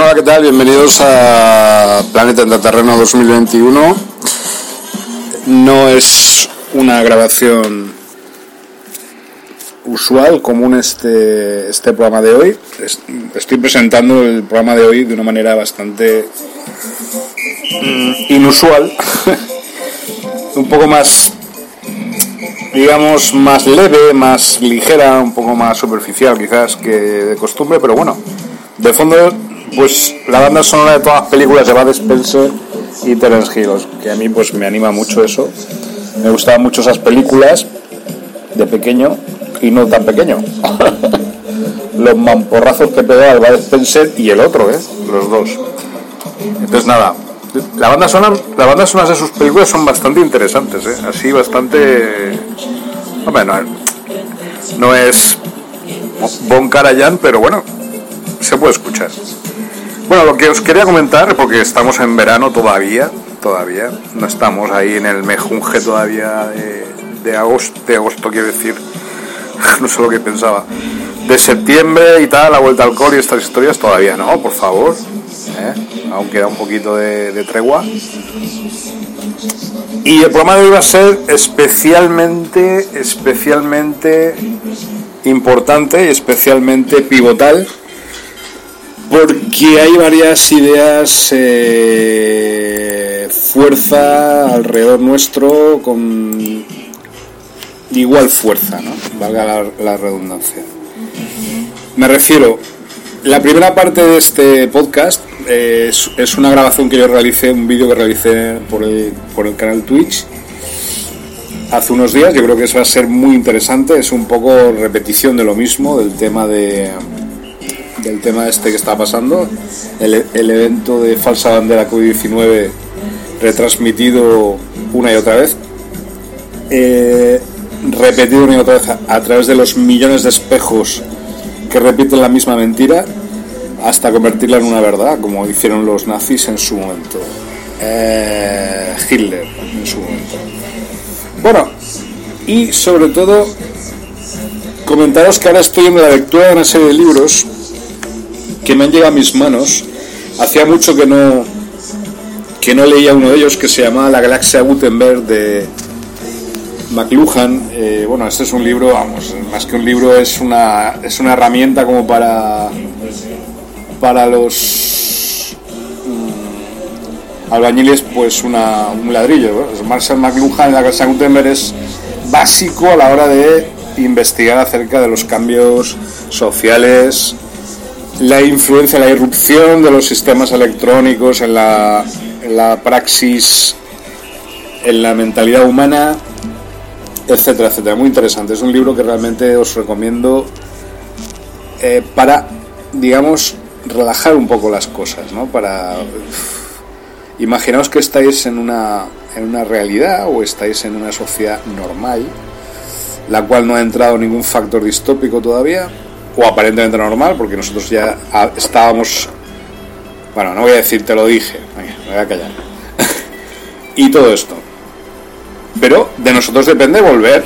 Bueno, hola, ¿qué tal? Bienvenidos a Planeta Terreno 2021. No es una grabación usual, común este, este programa de hoy. Estoy presentando el programa de hoy de una manera bastante mm, inusual, un poco más, digamos, más leve, más ligera, un poco más superficial quizás que de costumbre, pero bueno, de fondo pues la banda sonora de todas las películas de Bud Spencer y Terence Hill, que a mí pues me anima mucho eso. Me gustaban mucho esas películas de pequeño y no tan pequeño. Los mamporrazos que pegaba el Bud Spencer y el otro, ¿eh? Los dos. Entonces nada, la banda sonora, las bandas sonoras de sus películas son bastante interesantes, ¿eh? Así bastante... Hombre, no, no es Bon Karajan, pero bueno, se puede escuchar. Bueno, lo que os quería comentar, porque estamos en verano todavía, todavía, no estamos ahí en el mejunje todavía de, agosto, de agosto quiero decir, no sé lo que pensaba, de septiembre y tal, la vuelta al col y estas historias todavía no, por favor, ¿eh? aún un poquito de, de tregua. Y el programa de hoy va a ser especialmente, especialmente importante y especialmente pivotal porque hay varias ideas, eh, fuerza alrededor nuestro con igual fuerza, ¿no? valga la, redundancia. Me refiero, la primera parte de este podcast eh, es, una grabación que yo realicé, un vídeo que realicé por el, por el canal Twitch hace unos días. Yo creo que eso va a ser muy interesante. Es un poco repetición de lo mismo, del tema de del tema este que está pasando, el, evento de falsa bandera COVID-19 retransmitido una y otra vez, eh, repetido una y otra vez a, través de los millones de espejos que repiten la misma mentira hasta convertirla en una verdad, como hicieron los nazis en su momento. eh, Hitler en su momento. Bueno, y sobre todo comentaros que ahora estoy en la lectura de una serie de libros que me han llegado a mis manos. Hacía mucho que no que no leía uno de ellos que se llama La galaxia Gutenberg de McLuhan. Eh, bueno, este es un libro, vamos, más que un libro es una es una herramienta como para para los mm, albañiles pues una, un ladrillo. Marshall McLuhan La galaxia Gutenberg es básico a la hora de investigar acerca de los cambios sociales, la influencia, la irrupción de los sistemas electrónicos en la, praxis, en la mentalidad humana, etcétera, etcétera. Muy interesante. Es un libro que realmente os recomiendo eh, para, digamos, relajar un poco las cosas, ¿no? Para imaginaos que estáis en una, en una realidad o estáis en una sociedad normal, la cual no ha entrado ningún factor distópico todavía, o aparentemente normal, porque nosotros ya estábamos, bueno, no voy a decir te lo dije, me voy a callar, y todo esto. Pero de nosotros depende volver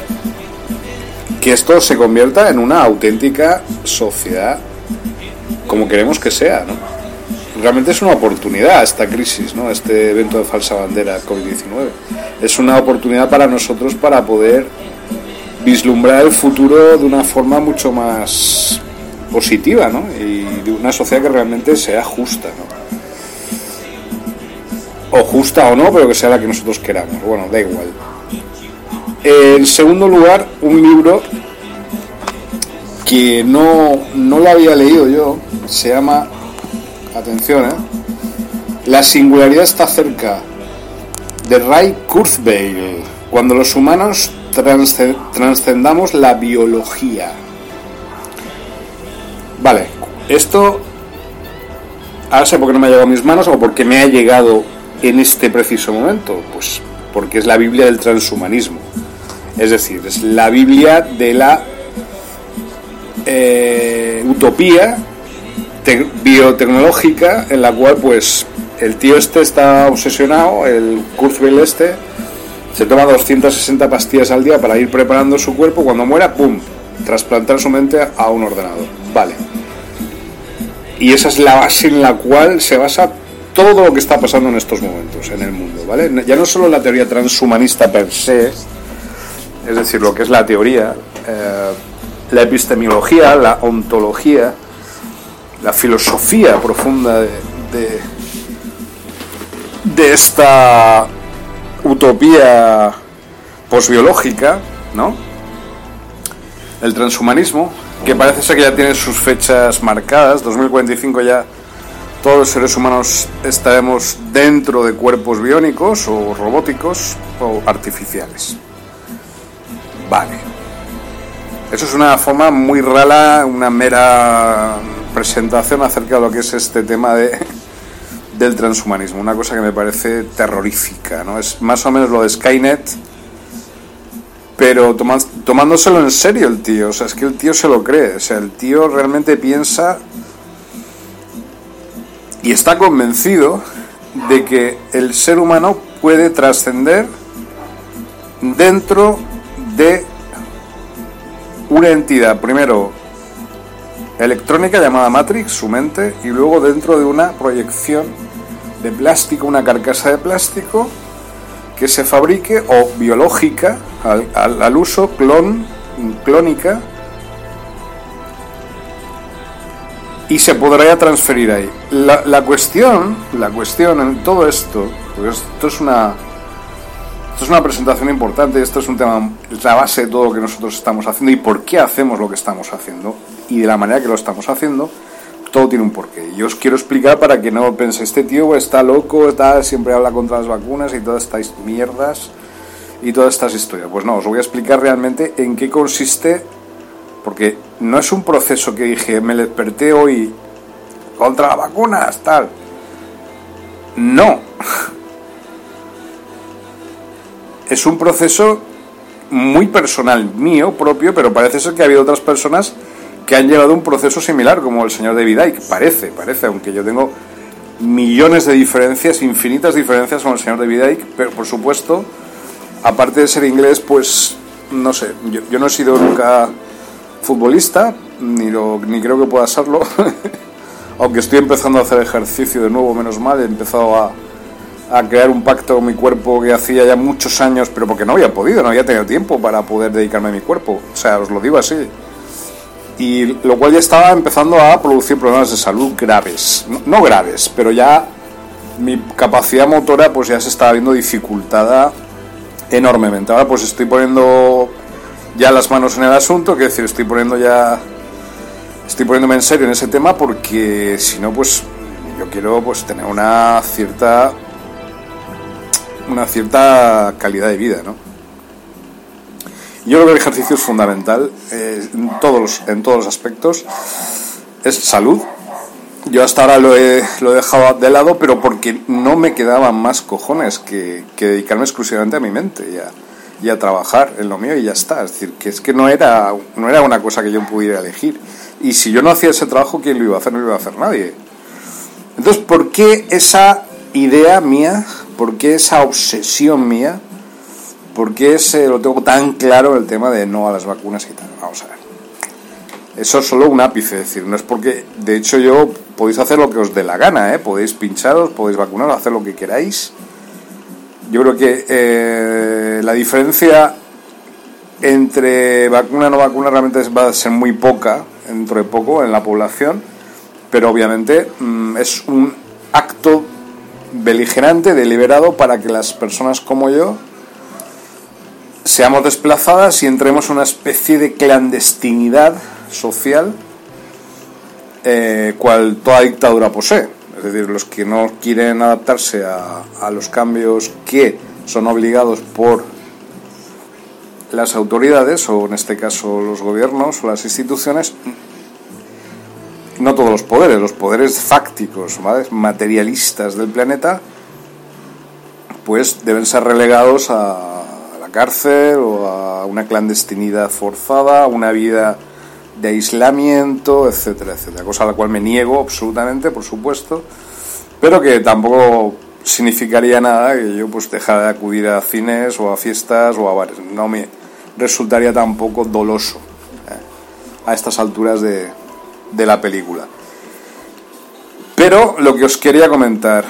que esto se convierta en una auténtica sociedad como queremos que sea, ¿no? realmente es una oportunidad esta crisis, ¿no? este evento de falsa bandera COVID-19. Es una oportunidad para nosotros para poder vislumbrar el futuro de una forma mucho más positiva ¿no? y de una sociedad que realmente sea justa. ¿no? O justa o no, pero que sea la que nosotros queramos. Bueno, da igual. En segundo lugar, un libro que no, no lo había leído yo, se llama atención, ¿eh? La singularidad está cerca de Ray Kurzweil, cuando los humanos trascendamos la biología. Vale, esto ahora sé por qué no me ha llegado a mis manos o por qué me ha llegado en este preciso momento. Pues porque es la Biblia del transhumanismo. Es decir, es la Biblia de la eh, utopía biotecnológica en la cual pues el tío este está obsesionado, el Kurzweil este, se toma 260 pastillas al día para ir preparando su cuerpo, cuando muera, ¡pum!, trasplantar su mente a un ordenador. Vale. Y esa es la base en la cual se basa todo lo que está pasando en estos momentos en el mundo, ¿vale? Ya no solo la teoría transhumanista per se, es decir, lo que es la teoría, eh, la epistemología, la ontología, la filosofía profunda de, de, esta utopía posbiológica, ¿no? El transhumanismo, que parece ser que ya tiene sus fechas marcadas, 2045 ya todos los seres humanos estaremos dentro de cuerpos biónicos o robóticos o artificiales. Vale. Eso es una forma muy rala, una mera presentación acerca de lo que es este tema de, del transhumanismo, una cosa que me parece terrorífica, ¿no? Es más o menos lo de Skynet, pero tomándoselo en serio el tío, o sea, es que el tío se lo cree, o sea, el tío realmente piensa y está convencido de que el ser humano puede trascender dentro de una entidad, primero electrónica llamada Matrix, su mente, y luego dentro de una proyección de plástico, una carcasa de plástico que se fabrique o biológica al, uso clon, clónica y se podrá transferir ahí. La, la, cuestión, la cuestión en todo esto, pues esto es una esto es una presentación importante, esto es un tema, la base de todo lo que nosotros estamos haciendo y por qué hacemos lo que estamos haciendo y de la manera que lo estamos haciendo, todo tiene un porqué. Y os quiero explicar para que no penséis, este tío está loco, está, siempre habla contra las vacunas y todas estas mierdas y todas estas historias. Pues no, os voy a explicar realmente en qué consiste, porque no es un proceso que dije, me desperté hoy contra las vacunas, tal. No es un proceso muy personal mío propio, pero parece ser que ha habido otras personas que han llevado un proceso similar, como el señor David Icke. Parece, parece, aunque yo tengo millones de diferencias, infinitas diferencias con el señor David Icke, pero por supuesto, aparte de ser inglés, pues no sé, yo, no he sido nunca futbolista, ni, lo, ni creo que pueda serlo, aunque estoy empezando a hacer ejercicio de nuevo, menos mal, he empezado a, a crear un pacto con mi cuerpo que hacía ya muchos años, pero porque no había podido, no había tenido tiempo para poder dedicarme a mi cuerpo, o sea, os lo digo así y lo cual ya estaba empezando a producir problemas de salud graves, no, graves, pero ya mi capacidad motora pues ya se estaba viendo dificultada enormemente. Ahora pues estoy poniendo ya las manos en el asunto, que decir, estoy poniendo ya estoy poniéndome en serio en ese tema porque si no pues yo quiero pues tener una cierta una cierta calidad de vida, ¿no? Yo creo que el ejercicio es fundamental eh, en, todos los, en todos los aspectos. Es salud. Yo hasta ahora lo he, lo he dejado de lado, pero porque no me quedaban más cojones que, dedicarme exclusivamente a mi mente y a, y a, trabajar en lo mío y ya está. Es decir, que es que no era, no era una cosa que yo pudiera elegir. Y si yo no hacía ese trabajo, ¿quién lo iba a hacer? No lo iba a hacer nadie. Entonces, ¿por qué esa idea mía, por qué esa obsesión mía ¿Por qué se lo tengo tan claro el tema de no a las vacunas y tal? Vamos a ver. Eso es solo un ápice, es decir, no es porque, de hecho yo podéis hacer lo que os dé la gana, ¿eh? podéis pincharos, podéis vacunaros, hacer lo que queráis. Yo creo que eh, la diferencia entre vacuna y no vacuna realmente va a ser muy poca, dentro de poco, en la población, pero obviamente mm, es un acto beligerante, deliberado, para que las personas como yo seamos desplazadas y entremos en una especie de clandestinidad social eh, cual toda dictadura posee. Es decir, los que no quieren adaptarse a, los cambios que son obligados por las autoridades, o en este caso los gobiernos o las instituciones, no todos los poderes, los poderes fácticos, materialistas del planeta, pues deben ser relegados a, cárcel o a una clandestinidad forzada, a una vida de aislamiento, etcétera, etcétera. Cosa a la cual me niego absolutamente, por supuesto, pero que tampoco significaría nada que yo pues dejara de acudir a cines o a fiestas o a bares. No me resultaría tampoco doloso eh, a estas alturas de, de la película. Pero lo que os quería comentar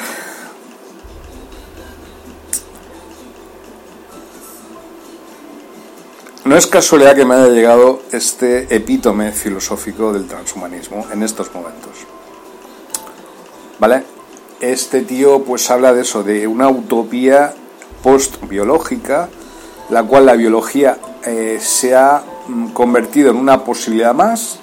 No es casualidad que me haya llegado este epítome filosófico del transhumanismo en estos momentos. ¿Vale? Este tío pues habla de eso, de una utopía post-biológica, la cual la biología eh, se ha mm, convertido en una posibilidad más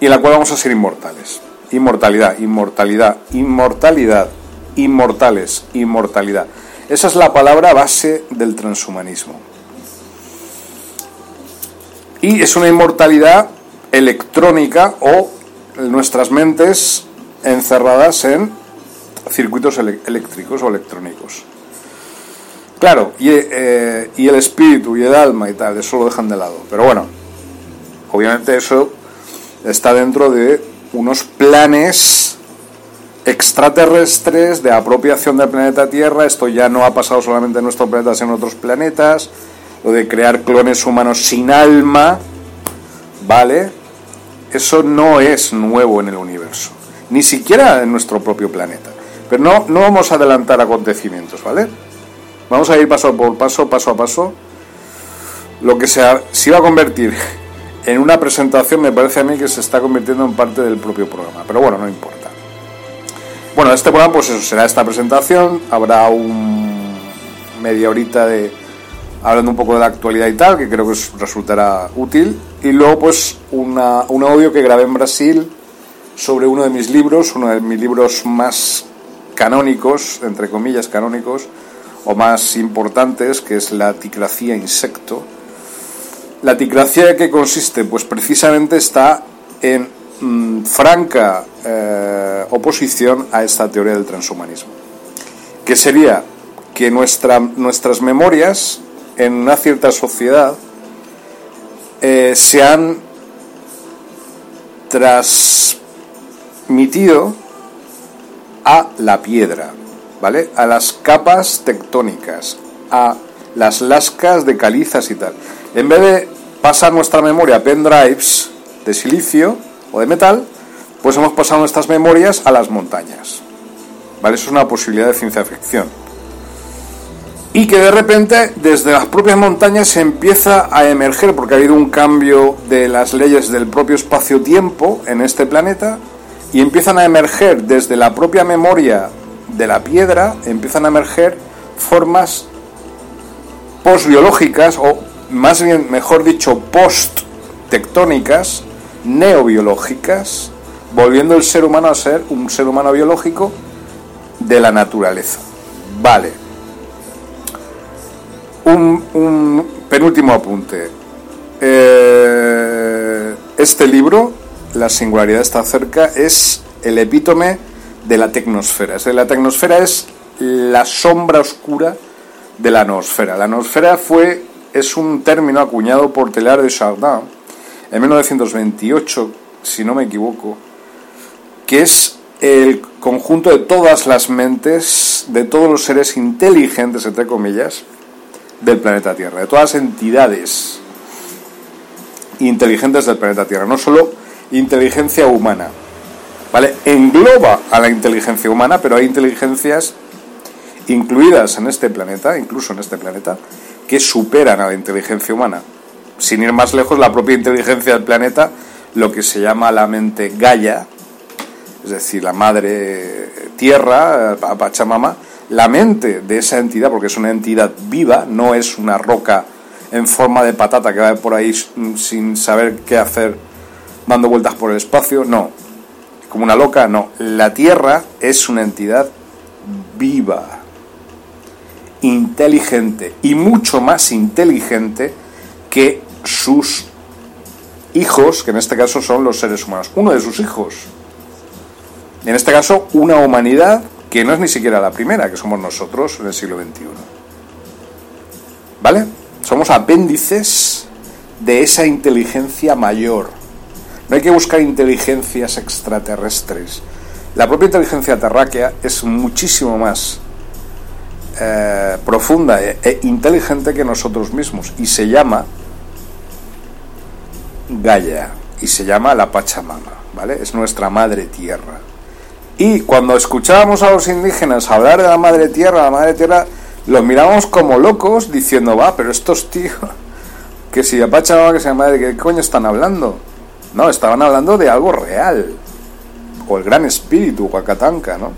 y en la cual vamos a ser inmortales. Inmortalidad, inmortalidad, inmortalidad, inmortales, inmortalidad. Esa es la palabra base del transhumanismo. Y es una inmortalidad electrónica o nuestras mentes encerradas en circuitos eléctricos o electrónicos. Claro, y, eh, y, el espíritu y el alma y tal, eso lo dejan de lado. Pero bueno, obviamente eso está dentro de unos planes extraterrestres de apropiación del planeta Tierra. Esto ya no ha pasado solamente en nuestro planeta, sino en otros planetas lo de crear clones humanos sin alma, ¿vale? Eso no es nuevo en el universo, ni siquiera en nuestro propio planeta. Pero no, no vamos a adelantar acontecimientos, ¿vale? Vamos a ir paso por paso, paso a paso. Lo que se, se iba a convertir en una presentación me parece a mí que se está convirtiendo en parte del propio programa, pero bueno, no importa. Bueno, este programa pues eso será esta presentación, habrá un media horita de, hablando un poco de la actualidad y tal, que creo que resultará útil. Y luego, pues, una, un audio que grabé en Brasil sobre uno de mis libros, uno de mis libros más canónicos, entre comillas canónicos, o más importantes, que es la ticracía insecto. La ticracía que consiste, pues precisamente está en mm, franca eh, oposición a esta teoría del transhumanismo, que sería que nuestra, nuestras memorias en una cierta sociedad eh, se han transmitido a la piedra, ¿vale? A las capas tectónicas, a las lascas de calizas y tal. En vez de pasar nuestra memoria a pendrives de silicio o de metal, pues hemos pasado nuestras memorias a las montañas. ¿Vale? Eso es una posibilidad de ciencia ficción. Y que de repente desde las propias montañas se empieza a emerger, porque ha habido un cambio de las leyes del propio espacio-tiempo en este planeta, y empiezan a emerger desde la propia memoria de la piedra, empiezan a emerger formas postbiológicas, o más bien, mejor dicho, post-tectónicas, neobiológicas, volviendo el ser humano a ser un ser humano biológico de la naturaleza. Vale. Un, penúltimo apunte. Eh, este libro, La singularidad está cerca, es el epítome de la tecnosfera. La tecnosfera es la sombra oscura de la noosfera. La noosfera fue, es un término acuñado por Teilhard de Chardin en 1928, si no me equivoco, que es el conjunto de todas las mentes, de todos los seres inteligentes, entre comillas, del planeta Tierra, de todas las entidades inteligentes del planeta Tierra, no solo inteligencia humana. ¿Vale? Engloba a la inteligencia humana, pero hay inteligencias incluidas en este planeta, incluso en este planeta, que superan a la inteligencia humana. Sin ir más lejos, la propia inteligencia del planeta, lo que se llama la mente Gaia, es decir, la madre tierra, Pachamama, la mente de esa entidad, porque es una entidad viva, no es una roca en forma de patata que va por ahí sin saber qué hacer dando vueltas por el espacio, no, como una loca, no, la tierra es una entidad viva, inteligente y mucho más inteligente que sus hijos, que en este caso son los seres humanos, uno de sus hijos. En este caso, una humanidad que no es ni siquiera la primera, que somos nosotros en el siglo XXI. ¿Vale? Somos apéndices de esa inteligencia mayor. No hay que buscar inteligencias extraterrestres. La propia inteligencia terráquea es muchísimo más eh, profunda e, e inteligente que nosotros mismos y se llama Gaia y se llama la Pachamama, ¿vale? Es nuestra madre tierra. Y cuando escuchábamos a los indígenas hablar de la madre tierra, la madre tierra, los mirábamos como locos diciendo, va, pero estos tíos, que si Apache que se madre, ¿qué coño están hablando? No, estaban hablando de algo real. O el gran espíritu, Huacatanca, ¿no?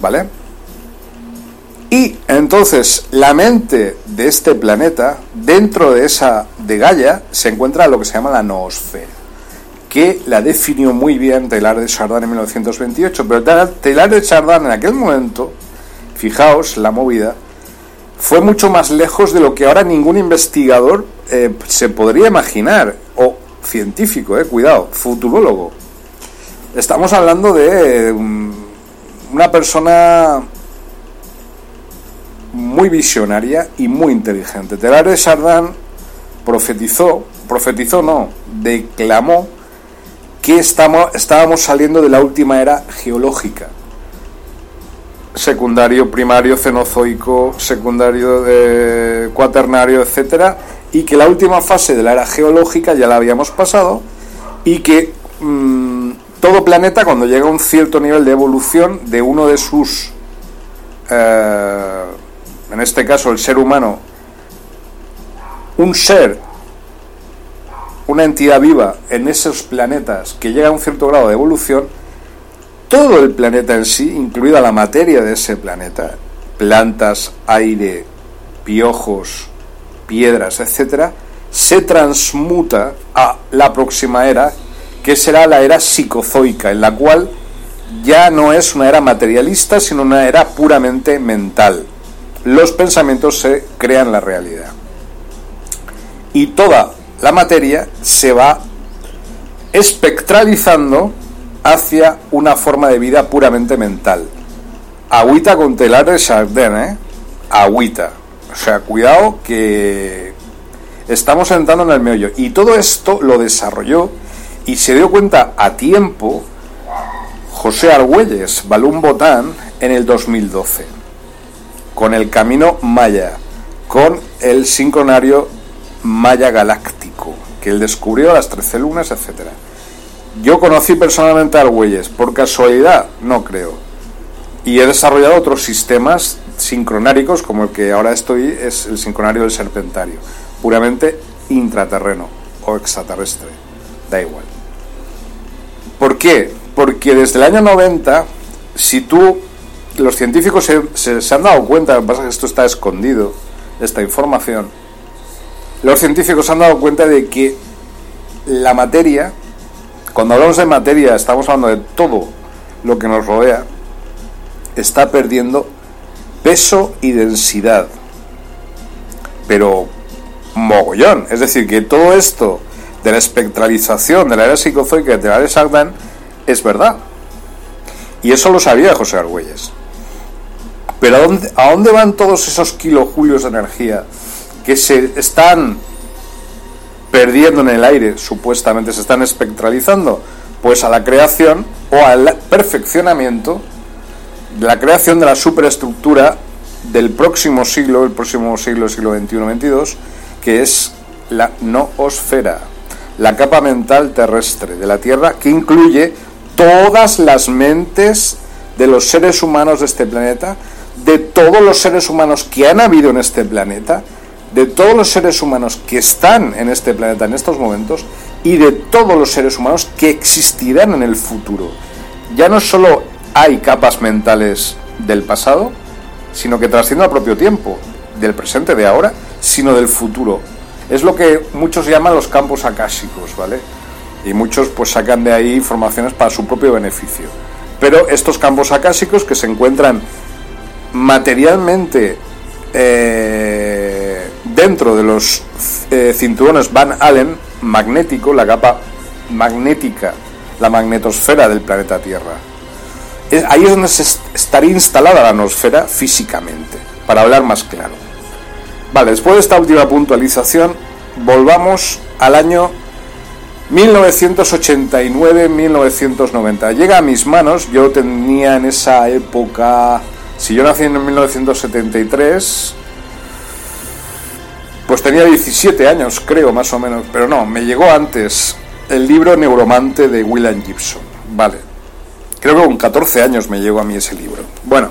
¿Vale? Y entonces la mente de este planeta, dentro de esa de Gaia, se encuentra lo que se llama la noosfera que la definió muy bien Teilhard de Chardin en 1928. Pero Teilhard de Chardin en aquel momento, fijaos la movida, fue mucho más lejos de lo que ahora ningún investigador eh, se podría imaginar, o científico, eh, cuidado, futurólogo. Estamos hablando de um, una persona muy visionaria y muy inteligente. Teilhard de Chardin profetizó, profetizó no, declamó que estamos, estábamos saliendo de la última era geológica. Secundario, primario, cenozoico, secundario, de cuaternario, etcétera, y que la última fase de la era geológica ya la habíamos pasado y que mm, todo planeta cuando llega a un cierto nivel de evolución de uno de sus, eh, en este caso el ser humano, un ser una entidad viva en esos planetas que llega a un cierto grado de evolución, todo el planeta en sí, incluida la materia de ese planeta, plantas, aire, piojos, piedras, etcétera, se transmuta a la próxima era, que será la era psicozoica, en la cual ya no es una era materialista, sino una era puramente mental. Los pensamientos se crean la realidad. Y toda la materia se va espectralizando hacia una forma de vida puramente mental. Agüita con telar de Chardin, ¿eh? Agüita. O sea, cuidado que estamos entrando en el meollo. Y todo esto lo desarrolló y se dio cuenta a tiempo José Argüelles, Balún Botán, en el 2012, con el Camino Maya, con el sincronario Maya Galáctico, que él descubrió las 13 lunas, etc. Yo conocí personalmente a Argüelles, por casualidad, no creo. Y he desarrollado otros sistemas sincronáricos, como el que ahora estoy, es el sincronario del serpentario, puramente intraterreno o extraterrestre, da igual. ¿Por qué? Porque desde el año 90, si tú, los científicos se, se, han dado cuenta, lo que pasa es que esto está escondido, esta información, los científicos han dado cuenta de que la materia, cuando hablamos de materia, estamos hablando de todo lo que nos rodea, está perdiendo peso y densidad. Pero mogollón. Es decir, que todo esto de la espectralización de la era psicozoica de la era Sagdan es verdad. Y eso lo sabía José Argüelles. Pero ¿a dónde, ¿a dónde van todos esos kilojulios de energía que se están perdiendo en el aire, supuestamente se están espectralizando? Pues a la creación o al perfeccionamiento la creación de la superestructura del próximo siglo, el próximo siglo, siglo XXI-XXII, que es la noosfera, la capa mental terrestre de la Tierra, que incluye todas las mentes de los seres humanos de este planeta, de todos los seres humanos que han habido en este planeta, de todos los seres humanos que están en este planeta en estos momentos y de todos los seres humanos que existirán en el futuro. Ya no solo hay capas mentales del pasado, sino que trasciende al propio tiempo, del presente, de ahora, sino del futuro. Es lo que muchos llaman los campos akáshicos, ¿vale? Y muchos pues sacan de ahí informaciones para su propio beneficio. Pero estos campos acásicos que se encuentran materialmente eh, dentro de los eh, cinturones Van Allen magnético, la capa magnética, la magnetosfera del planeta Tierra ahí es donde se estaría instalada la atmósfera físicamente, para hablar más claro. Vale, después de esta última puntualización, volvamos al año 1989-1990. Llega a mis manos, yo tenía en esa época, si yo nací en 1973, pues tenía 17 años, creo, más o menos, pero no, me llegó antes el libro Neuromante de William Gibson. Vale, Creo que con 14 años me llegó a mí ese libro. Bueno,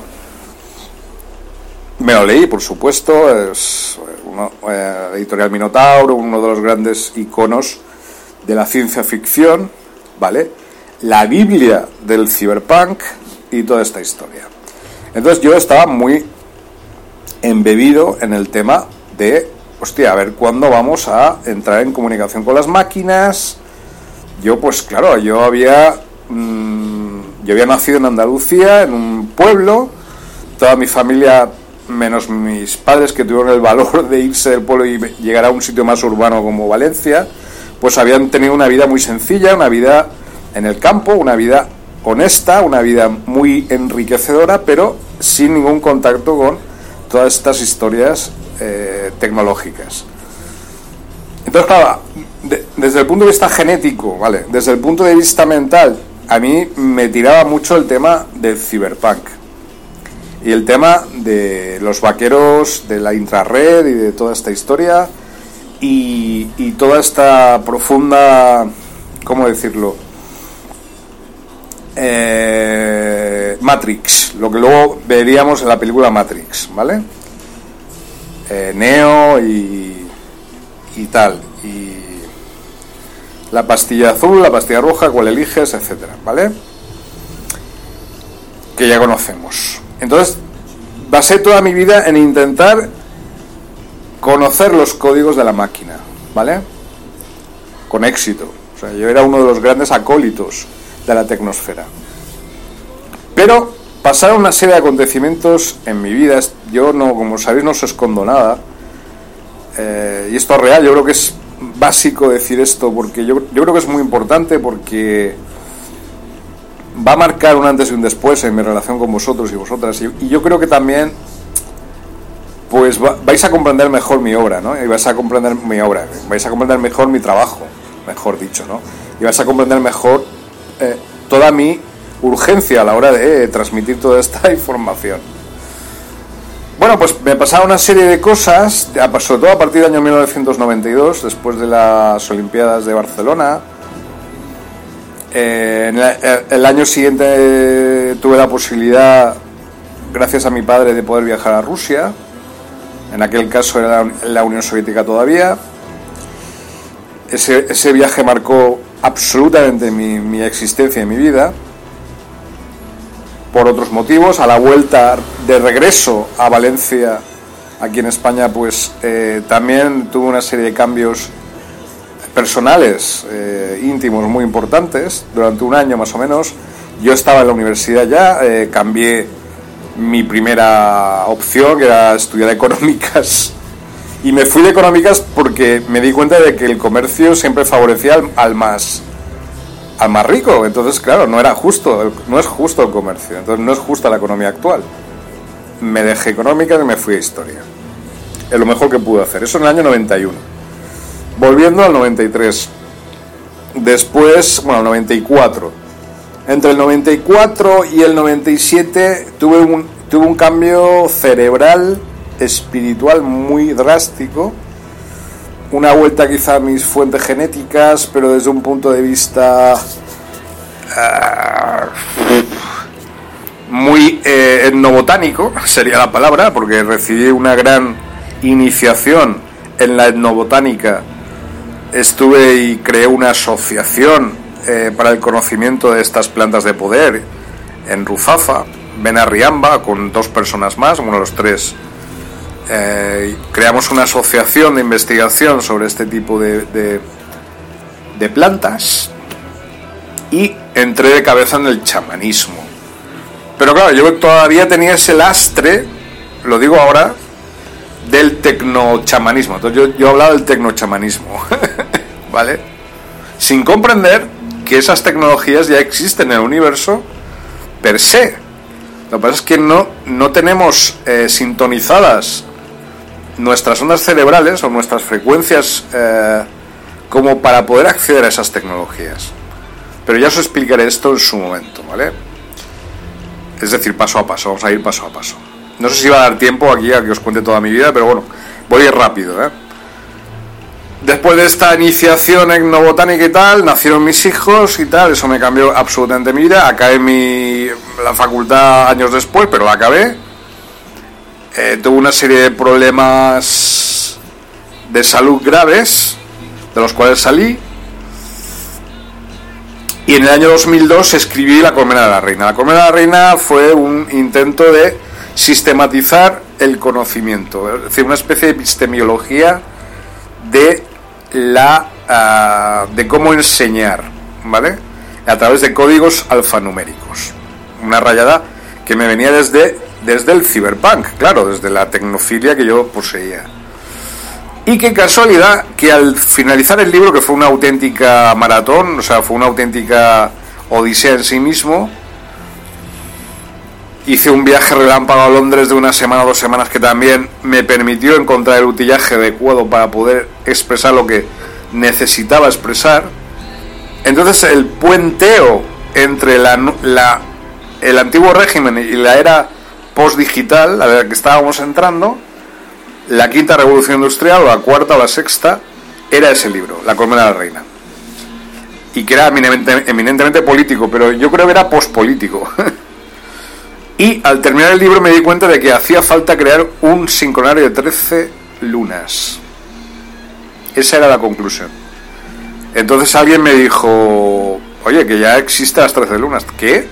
me lo leí, por supuesto, es uno, eh, editorial Minotauro, uno de los grandes iconos de la ciencia ficción, ¿vale? La Biblia del cyberpunk y toda esta historia. Entonces yo estaba muy embebido en el tema de, hostia, a ver cuándo vamos a entrar en comunicación con las máquinas. Yo, pues claro, yo había... Mm, yo había nacido en Andalucía, en un pueblo, toda mi familia, menos mis padres que tuvieron el valor de irse del pueblo y llegar a un sitio más urbano como Valencia, pues habían tenido una vida muy sencilla, una vida en el campo, una vida honesta, una vida muy enriquecedora, pero sin ningún contacto con todas estas historias eh, tecnológicas. Entonces, claro, desde el punto de vista genético, ¿vale? Desde el punto de vista mental, a mí me tiraba mucho el tema del cyberpunk y el tema de los vaqueros de la intrarred y de toda esta historia y, toda esta profunda, ¿cómo decirlo? Eh, Matrix, lo que luego veríamos en la película Matrix, ¿vale? Eh, Neo y, y tal. Y la pastilla azul, la pastilla roja, cuál eliges, etcétera, ¿vale? Que ya conocemos. Entonces, basé toda mi vida en intentar conocer los códigos de la máquina, ¿vale? Con éxito. O sea, yo era uno de los grandes acólitos de la tecnosfera. Pero pasaron una serie de acontecimientos en mi vida. Yo no, como sabéis, no os escondo nada. Eh, y esto es real, yo creo que es básico decir esto porque yo, yo creo que es muy importante porque va a marcar un antes y un después en mi relación con vosotros y vosotras y, yo creo que también pues vais a comprender mejor mi obra, ¿no? Y vais a comprender mi obra, vais a comprender mejor mi trabajo, mejor dicho, ¿no? Y vais a comprender mejor eh, toda mi urgencia a la hora de transmitir toda esta información. Bueno, pues me pasaba una serie de cosas, sobre todo a partir del año 1992, después de las Olimpiadas de Barcelona. Eh, en el año siguiente tuve la posibilidad, gracias a mi padre, de poder viajar a Rusia. En aquel caso era la Unión Soviética todavía. Ese, viaje marcó absolutamente mi existencia y mi vida por otros motivos. A la vuelta de regreso a Valencia, aquí en España, pues eh, también tuve una serie de cambios personales, eh, íntimos, muy importantes. Durante un año más o menos, yo estaba en la universidad ya, eh, cambié mi primera opción, que era estudiar económicas. Y me fui de económicas porque me di cuenta de que el comercio siempre favorecía al más al más rico. Entonces, claro, no era justo, no es justo el comercio, entonces no es justa la economía actual. Me dejé económica y me fui a historia. Es lo mejor que pude hacer. Eso en el año 91. Volviendo al 93. Después, bueno, al 94. Entre el 94 y el 97 tuve un, tuve un cambio cerebral, espiritual muy drástico una vuelta quizá a mis fuentes genéticas, pero desde un punto de vista ah, muy eh, etnobotánico, sería la palabra, porque recibí una gran iniciación en la etnobotánica. Estuve y creé una asociación eh, para el conocimiento de estas plantas de poder en Ruzafa, Benarriamba, con dos personas más, uno de los tres eh, creamos una asociación de investigación sobre este tipo de, de, plantas y entré de cabeza en el chamanismo. Pero claro, yo todavía tenía ese lastre, lo digo ahora, del tecnochamanismo. Entonces yo, yo hablaba del tecnochamanismo, ¿vale? Sin comprender que esas tecnologías ya existen en el universo per se. Lo que pasa es que no, no tenemos eh, sintonizadas nuestras ondas cerebrales o nuestras frecuencias eh, como para poder acceder a esas tecnologías. Pero ya os explicaré esto en su momento, ¿vale? Es decir, paso a paso, vamos a ir paso a paso. No sé si va a dar tiempo aquí a que os cuente toda mi vida, pero bueno, voy a ir rápido, ¿eh? Después de esta iniciación etnobotánica y tal, nacieron mis hijos y tal, eso me cambió absolutamente mi vida. Acabé mi, la facultad años después, pero la acabé eh, tuvo una serie de problemas de salud graves, de los cuales salí. Y en el año 2002 escribí La Colmena de la Reina. La Colmena de la Reina fue un intento de sistematizar el conocimiento, es decir, una especie de epistemiología de la ah, de cómo enseñar, ¿vale? A través de códigos alfanuméricos. Una rayada que me venía desde desde el cyberpunk, claro, desde la tecnofilia que yo poseía. Y qué casualidad que al finalizar el libro, que fue una auténtica maratón, o sea, fue una auténtica odisea en sí mismo, hice un viaje relámpago a Londres de una semana o dos semanas que también me permitió encontrar el utillaje adecuado para poder expresar lo que necesitaba expresar. Entonces el puenteo entre la, el antiguo régimen y la era post-digital, a la que estábamos entrando, la quinta revolución industrial, o la cuarta o la sexta, era ese libro, La colmena de la reina. Y que era eminentemente, político, pero yo creo que era pospolítico. y al terminar el libro me di cuenta de que hacía falta crear un sincronario de 13 lunas. Esa era la conclusión. Entonces alguien me dijo, oye, que ya existen las 13 lunas. ¿Qué?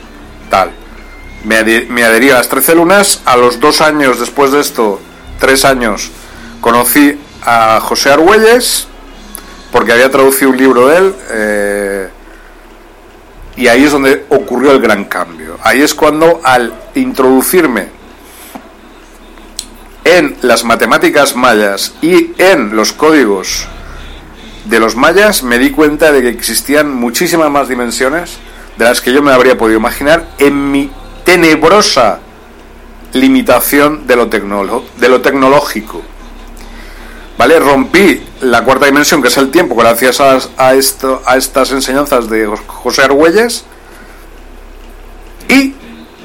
Tal me, adherí a las 13 lunas. A los dos años después de esto, tres años, conocí a José Argüelles, porque había traducido un libro de él. Eh, y ahí es donde ocurrió el gran cambio. Ahí es cuando al introducirme en las matemáticas mayas y en los códigos de los mayas me di cuenta de que existían muchísimas más dimensiones de las que yo me habría podido imaginar en mi tenebrosa limitación de lo, de lo tecnológico. ¿Vale? Rompí la cuarta dimensión, que es el tiempo, gracias a, esto, a estas enseñanzas de José Argüelles.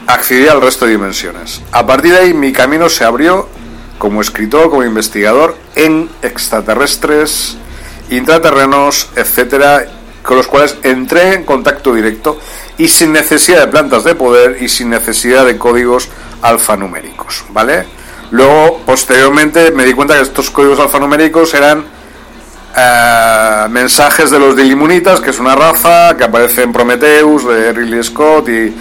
accedí al resto de dimensiones. A partir de ahí mi camino se abrió como escritor, como investigador en extraterrestres, intraterrenos, etcétera, con los cuales entré en contacto directo y sin necesidad de plantas de poder y sin necesidad de códigos alfanuméricos, ¿vale? Luego, posteriormente, me di cuenta que estos códigos alfanuméricos eran eh, mensajes de los Dilimunitas, que es una raza que aparece en Prometheus, de Ridley Scott y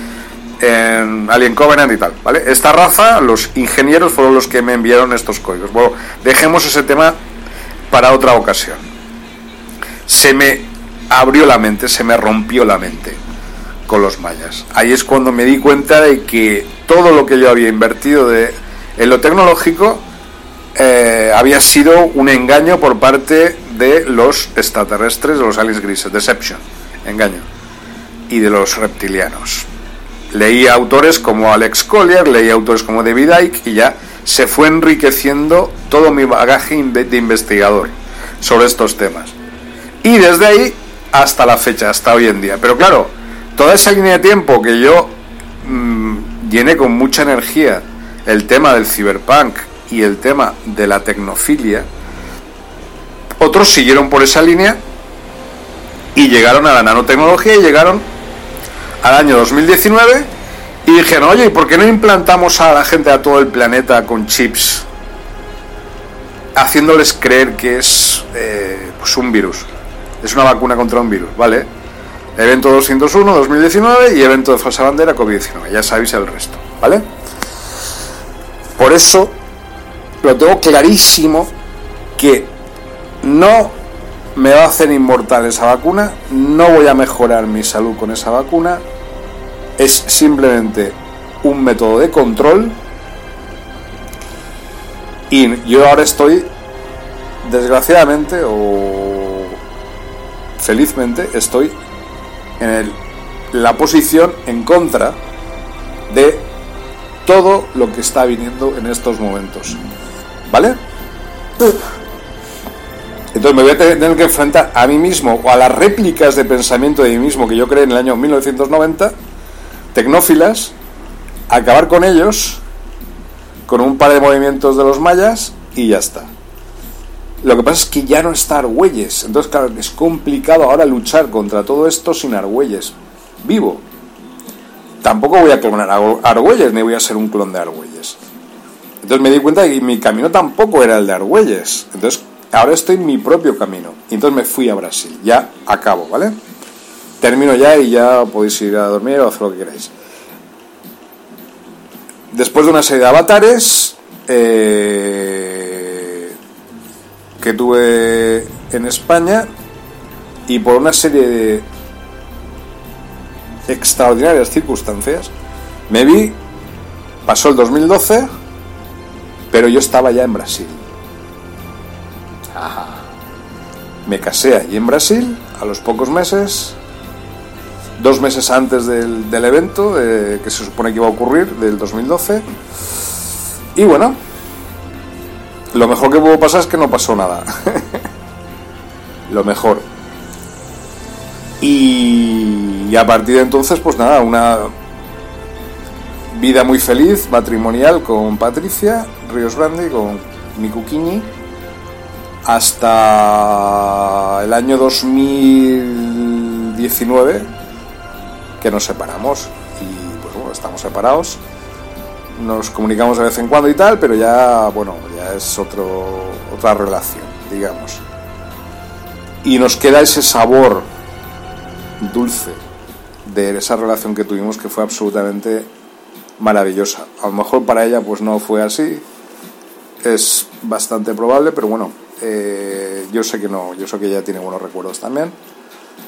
en Alien Covenant y tal, ¿vale? Esta raza, los ingenieros fueron los que me enviaron estos códigos. Bueno, dejemos ese tema para otra ocasión. Se me abrió la mente, se me rompió la mente con los mayas. Ahí es cuando me di cuenta de que todo lo que yo había invertido de, en lo tecnológico eh, había sido un engaño por parte de los extraterrestres, de los aliens grises, deception, engaño, y de los reptilianos. Leí autores como Alex Collier, leí autores como David Icke y ya se fue enriqueciendo todo mi bagaje de investigador sobre estos temas. Y desde ahí hasta la fecha, hasta hoy en día. Pero claro, toda esa línea de tiempo que yo mm, llené con mucha energía el tema del cyberpunk y el tema de la tecnofilia, otros siguieron por esa línea y llegaron a la nanotecnología y llegaron al año 2019 y dijeron, oye, ¿y por qué no implantamos a la gente a todo el planeta con chips? Haciéndoles creer que es eh, pues un virus. Es una vacuna contra un virus, ¿vale? Evento 201 2019 y evento de falsa bandera COVID-19. Ya sabéis el resto, ¿vale? Por eso lo tengo clarísimo que no me va a hacer inmortal esa vacuna, no voy a mejorar mi salud con esa vacuna, es simplemente un método de control y yo ahora estoy, desgraciadamente o felizmente, estoy en la posición en contra de todo lo que está viniendo en estos momentos. ¿Vale? Entonces me voy a tener que enfrentar a mí mismo o a las réplicas de pensamiento de mí mismo que yo creé en el año 1990, tecnófilas, acabar con ellos con un par de movimientos de los mayas y ya está. Lo que pasa es que ya no está Argüelles. Entonces, claro, es complicado ahora luchar contra todo esto sin Argüelles. Vivo. Tampoco voy a clonar a Argüelles, ni voy a ser un clon de Argüelles. Entonces me di cuenta que mi camino tampoco era el de Argüelles. Entonces, ahora estoy en mi propio camino. Y entonces me fui a Brasil. Ya acabo, ¿vale? Termino ya y ya podéis ir a dormir o hacer lo que queráis. Después de una serie de avatares eh, que tuve en España y por una serie de extraordinarias circunstancias, me vi, pasó el 2012, pero yo estaba ya en Brasil. Me casé allí en Brasil, a los pocos meses, dos meses antes del, evento que se supone que iba a ocurrir, del 2012. Y bueno, lo mejor que pudo pasar es que no pasó nada. lo mejor. Y, a partir de entonces, pues nada, una vida muy feliz, matrimonial con Patricia Ríos Grande, con mi cuquiñi, hasta el año 2019, que nos separamos. Y pues bueno, estamos separados. Nos comunicamos de vez en cuando y tal, pero ya, bueno, ya es otro, otra relación, digamos. Y nos queda ese sabor dulce de esa relación que tuvimos que fue absolutamente maravillosa. A lo mejor para ella pues no fue así, es bastante probable, pero bueno, eh, yo sé que no, yo sé que ella tiene buenos recuerdos también.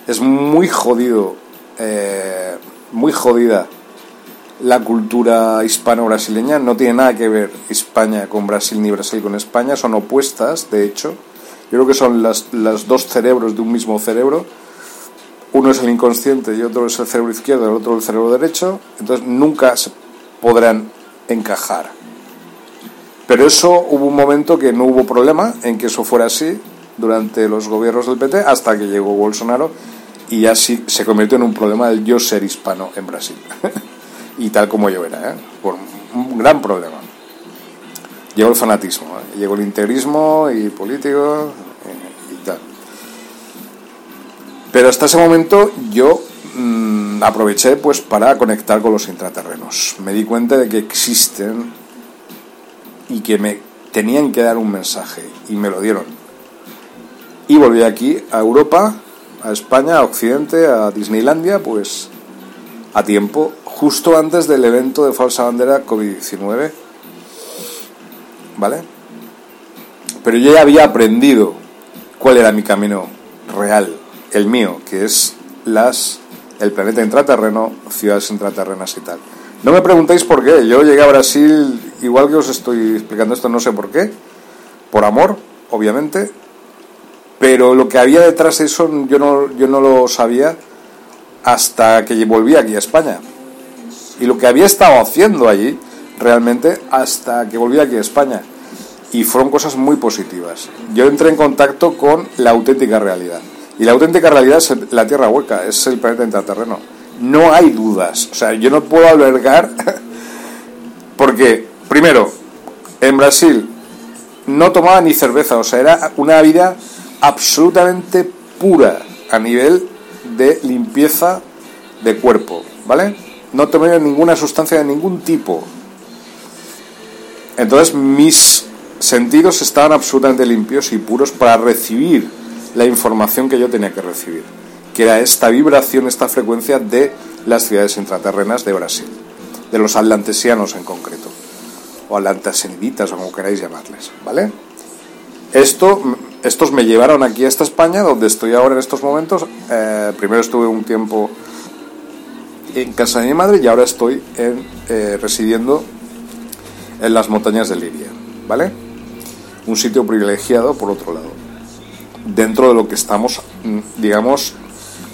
Es muy jodido, eh, muy jodida la cultura hispano-brasileña, no tiene nada que ver España con Brasil ni Brasil con España, son opuestas, de hecho. Yo creo que son las, dos cerebros de un mismo cerebro uno es el inconsciente y otro es el cerebro izquierdo el otro el cerebro derecho, entonces nunca se podrán encajar. Pero eso hubo un momento que no hubo problema en que eso fuera así durante los gobiernos del PT hasta que llegó Bolsonaro y así se convirtió en un problema el yo ser hispano en Brasil. y tal como yo era, ¿eh? por un gran problema. Llegó el fanatismo, ¿eh? llegó el integrismo y político eh, y tal. Pero hasta ese momento yo mm, aproveché pues para conectar con los intraterrenos. Me di cuenta de que existen y que me tenían que dar un mensaje y me lo dieron. Y volví aquí a Europa, a España, a Occidente, a Disneylandia, pues a tiempo, justo antes del evento de falsa bandera COVID-19. ¿Vale? Pero yo ya había aprendido cuál era mi camino real, el mío, que es las el planeta intraterreno, ciudades intraterrenas y tal. No me preguntéis por qué. Yo llegué a Brasil, igual que os estoy explicando esto, no sé por qué. Por amor, obviamente. Pero lo que había detrás de eso yo no, yo no lo sabía hasta que volví aquí a España. Y lo que había estado haciendo allí, realmente, hasta que volví aquí a España. Y fueron cosas muy positivas. Yo entré en contacto con la auténtica realidad. Y la auténtica realidad es la Tierra hueca, es el planeta intraterreno. No hay dudas. O sea, yo no puedo albergar. Porque, primero, en Brasil no tomaba ni cerveza. O sea, era una vida absolutamente pura a nivel de limpieza de cuerpo, ¿vale? No tomé ninguna sustancia de ningún tipo. Entonces mis sentidos estaban absolutamente limpios y puros para recibir la información que yo tenía que recibir, que era esta vibración, esta frecuencia de las ciudades intraterrenas de Brasil, de los atlantesianos en concreto, o atlanteseniditas, o como queráis llamarles, ¿vale? Esto estos me llevaron aquí a esta España, donde estoy ahora en estos momentos. Eh, primero estuve un tiempo en casa de mi madre y ahora estoy en, eh, residiendo en las montañas de Liria, ¿vale? Un sitio privilegiado, por otro lado, dentro de lo que estamos, mm, digamos,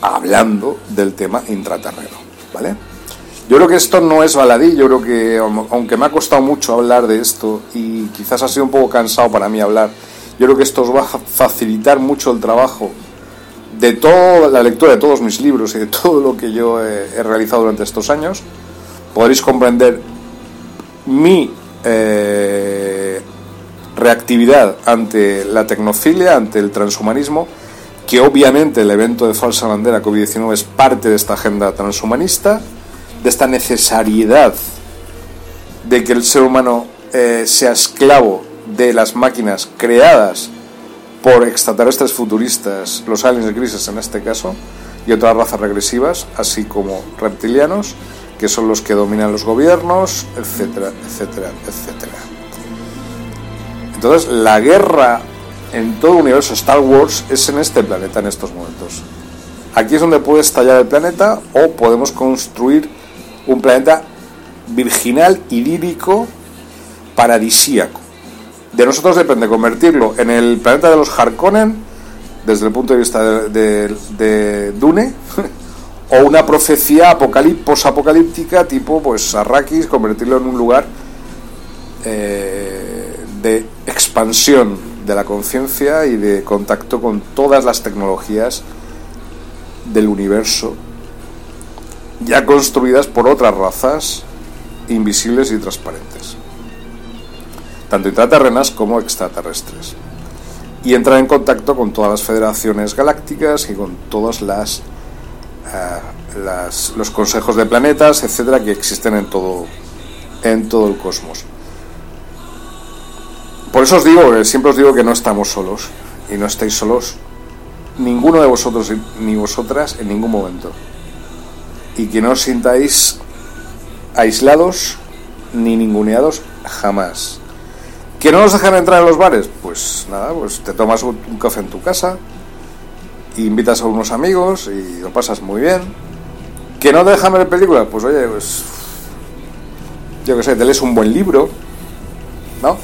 hablando del tema intraterreno, ¿vale? Yo creo que esto no es baladí, yo creo que, aunque me ha costado mucho hablar de esto y quizás ha sido un poco cansado para mí hablar yo creo que esto os va a facilitar mucho el trabajo de toda la lectura de todos mis libros y de todo lo que yo he, realizado durante estos años. Podréis comprender mi eh, reactividad ante la tecnofilia, ante el transhumanismo, que obviamente el evento de falsa bandera COVID-19 es parte de esta agenda transhumanista, de esta necesariedad de que el ser humano eh, sea esclavo de las máquinas creadas por extraterrestres futuristas, los aliens grises en este caso, y otras razas regresivas, así como reptilianos, que son los que dominan los gobiernos, etcétera, etcétera, etcétera. Entonces, la guerra en todo el universo Star Wars es en este planeta en estos momentos. Aquí es donde puede estallar el planeta o podemos construir un planeta virginal, idílico, paradisíaco. De nosotros depende convertirlo en el planeta de los Harkonnen, desde el punto de vista de, Dune, o una profecía posapocalíptica tipo pues Arrakis, convertirlo en un lugar eh, de expansión de la conciencia y de contacto con todas las tecnologías del universo ya construidas por otras razas invisibles y transparentes tanto intraterrenas como extraterrestres. Y entrar en contacto con todas las federaciones galácticas y con todos las, eh, los consejos de planetas, etcétera, que existen en todo, en todo el cosmos. Por eso os digo, siempre os digo que no estamos solos y no estáis solos ninguno de vosotros ni vosotras en ningún momento. Y que no os sintáis aislados ni ninguneados jamás. ¿Que no nos dejan entrar en los bares? Pues nada, pues te tomas un, café en tu casa, invitas a unos amigos y lo pasas muy bien. ¿Que no dejan ver películas? Pues oye, pues. Yo qué sé, te lees un buen libro, ¿no?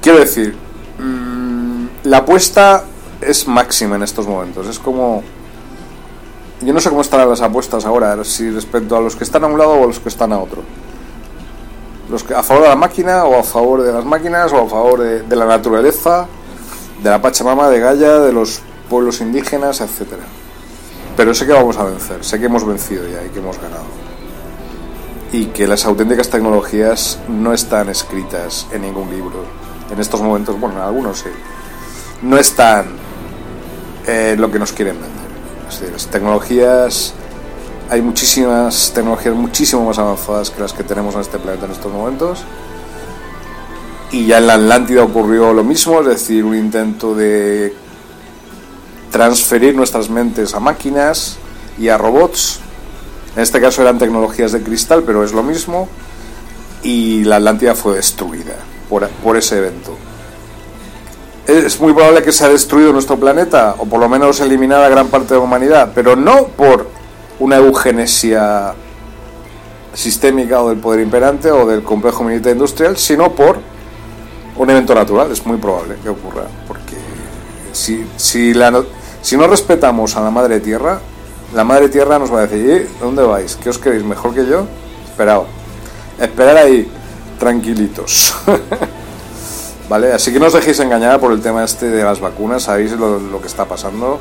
Quiero decir, mm, la apuesta es máxima en estos momentos. Es como. Yo no sé cómo estarán las apuestas ahora, si respecto a los que están a un lado o a los que están a otro a favor de la máquina o a favor de las máquinas o a favor de, la naturaleza, de la Pachamama, de Gaia, de los pueblos indígenas, etcétera. Pero sé que vamos a vencer, sé que hemos vencido ya y que hemos ganado. y que las auténticas tecnologías no están escritas en ningún libro. En estos momentos, bueno, en algunos sí. No están lo que nos quieren vender. Las tecnologías, hay muchísimas tecnologías muchísimo más avanzadas que las que tenemos en este planeta en estos momentos. Y ya en la Atlántida ocurrió lo mismo, es decir, un intento de transferir nuestras mentes a máquinas y a robots. En este caso eran tecnologías de cristal, pero es lo mismo. Y la Atlántida fue destruida por, por ese evento. Es muy probable que se ha destruido nuestro planeta, o por lo menos eliminada gran parte de la humanidad, pero no por una eugenesia sistémica o del poder imperante o del complejo militar industrial, sino por un evento natural. Es muy probable que ocurra, porque si, si, la, si no respetamos a la madre tierra, la madre tierra nos va a decir, ¿Eh? ¿dónde vais? ¿Qué os queréis? ¿Mejor que yo? Esperad. Esperar ahí, tranquilitos. ¿Vale? Así que no os dejéis engañar por el tema este de las vacunas, sabéis lo, que está pasando,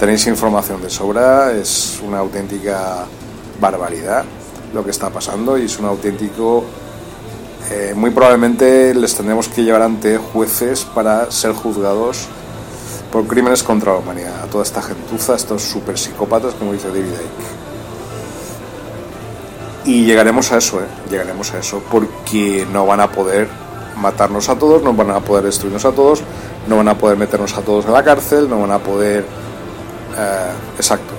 tenéis información de sobra, es una auténtica barbaridad lo que está pasando y es un auténtico... Eh, muy probablemente les tendremos que llevar ante jueces para ser juzgados por crímenes contra la humanidad, a toda esta gentuza, estos super psicópatas, como dice David Icke. Y llegaremos a eso, ¿eh? llegaremos a eso, porque no van a poder matarnos a todos, no van a poder destruirnos a todos, no van a poder meternos a todos en la cárcel, no van a poder... Eh, exacto.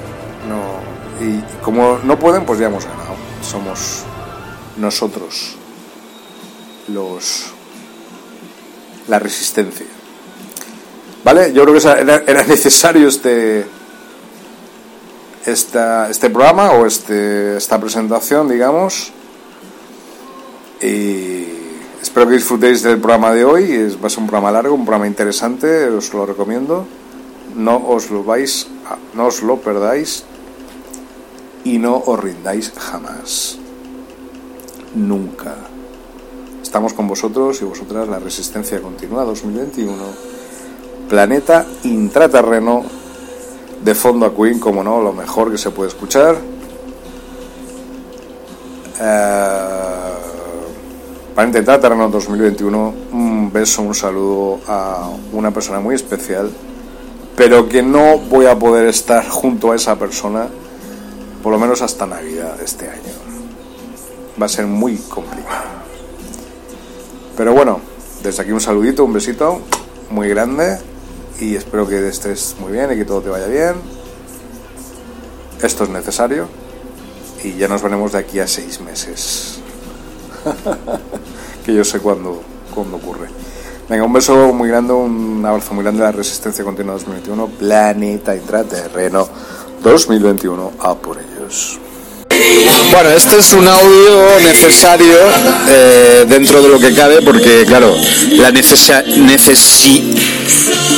No, y como no pueden, pues ya hemos ganado. Somos nosotros los... la resistencia. ¿Vale? Yo creo que era, necesario este, esta, este programa o este, esta presentación, digamos. Y espero que disfrutéis del programa de hoy. Es, va a ser un programa largo, un programa interesante, os lo recomiendo. No os lo vais, no os lo perdáis y no os rindáis jamás. Nunca. Estamos con vosotros y vosotras, la Resistencia Continua 2021 Planeta Intraterreno, de fondo a Queen, como no, lo mejor que se puede escuchar. Eh, Planeta Intraterreno 2021, un beso, un saludo a una persona muy especial, pero que no voy a poder estar junto a esa persona, por lo menos hasta Navidad de este año. Va a ser muy complicado. Pero bueno, desde aquí un saludito, un besito muy grande y espero que estés muy bien y que todo te vaya bien. Esto es necesario y ya nos veremos de aquí a seis meses. que yo sé cuándo, cuándo ocurre. Venga, un beso muy grande, un abrazo muy grande a la Resistencia Continua 2021, Planeta Intraterreno 2021, a por ellos. Bueno, este es un audio necesario eh, dentro de lo que cabe porque, claro, la necesi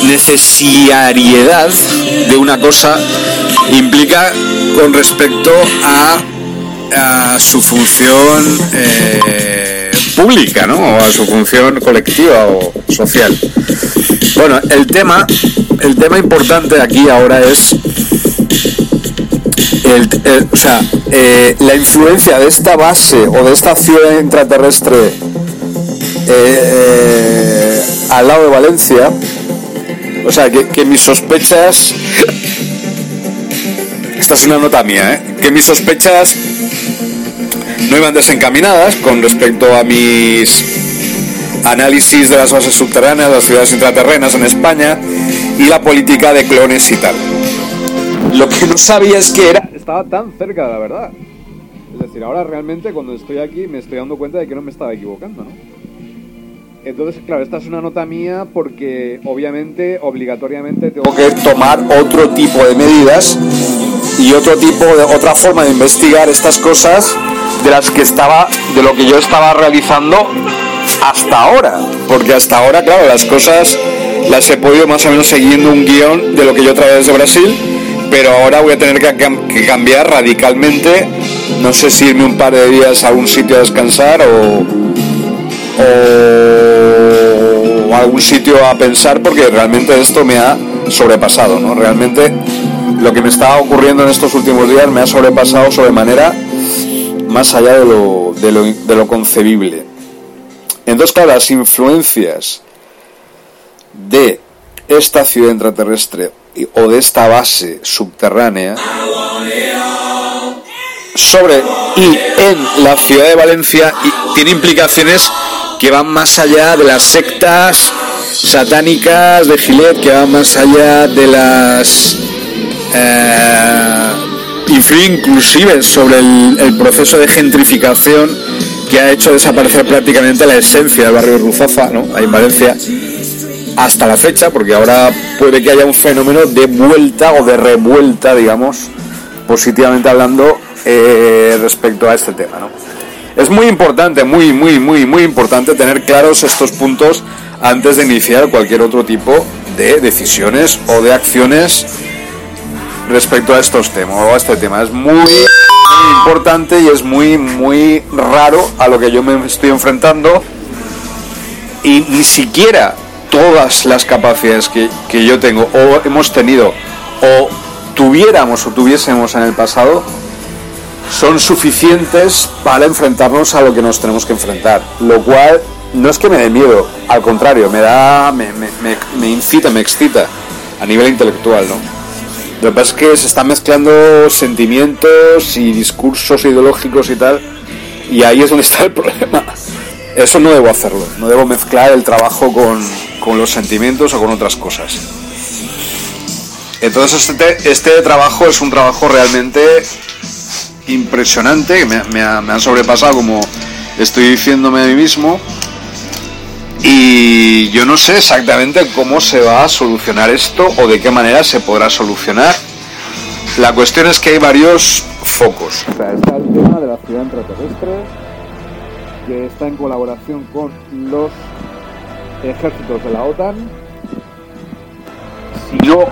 necesariedad de una cosa implica con respecto a, su función eh, pública, ¿no? O a su función colectiva o social. Bueno, el tema, el tema importante aquí ahora es o sea, eh, la influencia de esta base o de esta ciudad intraterrestre eh, al lado de Valencia, o sea, que, mis sospechas, esta es una nota mía, ¿eh? que mis sospechas no iban desencaminadas con respecto a mis análisis de las bases subterráneas, las ciudades intraterrenas en España y la política de clones y tal. Lo que no sabía es que era estaba tan cerca de la verdad. Es decir, ahora realmente cuando estoy aquí me estoy dando cuenta de que no me estaba equivocando, ¿no? Entonces, claro, esta es una nota mía porque obviamente, obligatoriamente tengo que tomar otro tipo de medidas y otro tipo de otra forma de investigar estas cosas de las que estaba de lo que yo estaba realizando hasta ahora, porque hasta ahora, claro, las cosas las he podido más o menos siguiendo un guion de lo que yo traía desde Brasil pero ahora voy a tener que, cambiar radicalmente. No sé si irme un par de días a algún sitio a descansar o, o algún sitio a pensar porque realmente esto me ha sobrepasado, ¿no? Realmente lo que me estaba ocurriendo en estos últimos días me ha sobrepasado sobremanera más allá de lo, de lo, de lo concebible. Entonces, claro, las influencias de esta ciudad intraterrestre o de esta base subterránea sobre y en la ciudad de Valencia y tiene implicaciones que van más allá de las sectas satánicas de Gilet, que van más allá de las eh, inclusive sobre el, proceso de gentrificación que ha hecho desaparecer prácticamente la esencia del barrio Ruzafa, ¿no? Ahí en Valencia hasta la fecha, porque ahora puede que haya un fenómeno de vuelta o de revuelta, digamos, positivamente hablando, eh, respecto a este tema. ¿no? Es muy importante, muy, muy, muy, muy importante tener claros estos puntos antes de iniciar cualquier otro tipo de decisiones o de acciones respecto a estos temas o a este tema. Es muy, muy importante y es muy, muy raro a lo que yo me estoy enfrentando y ni siquiera todas las capacidades que, que yo tengo o hemos tenido o tuviéramos o tuviésemos en el pasado son suficientes para enfrentarnos a lo que nos tenemos que enfrentar. Lo cual no es que me dé miedo, al contrario, me da, me, incita, me excita a nivel intelectual, ¿no? Lo que pasa es que se están mezclando sentimientos y discursos ideológicos y tal, y ahí es donde está el problema. Eso no debo hacerlo, no debo mezclar el trabajo con, con los sentimientos o con otras cosas. Entonces este, este trabajo es un trabajo realmente impresionante, que me, ha, han sobrepasado como estoy diciéndome a mí mismo. Y yo no sé exactamente cómo se va a solucionar esto o de qué manera se podrá solucionar. La cuestión es que hay varios focos. O sea, está el tema de la ciudad intraterrestre, que está en colaboración con los ejércitos de la OTAN. Si no,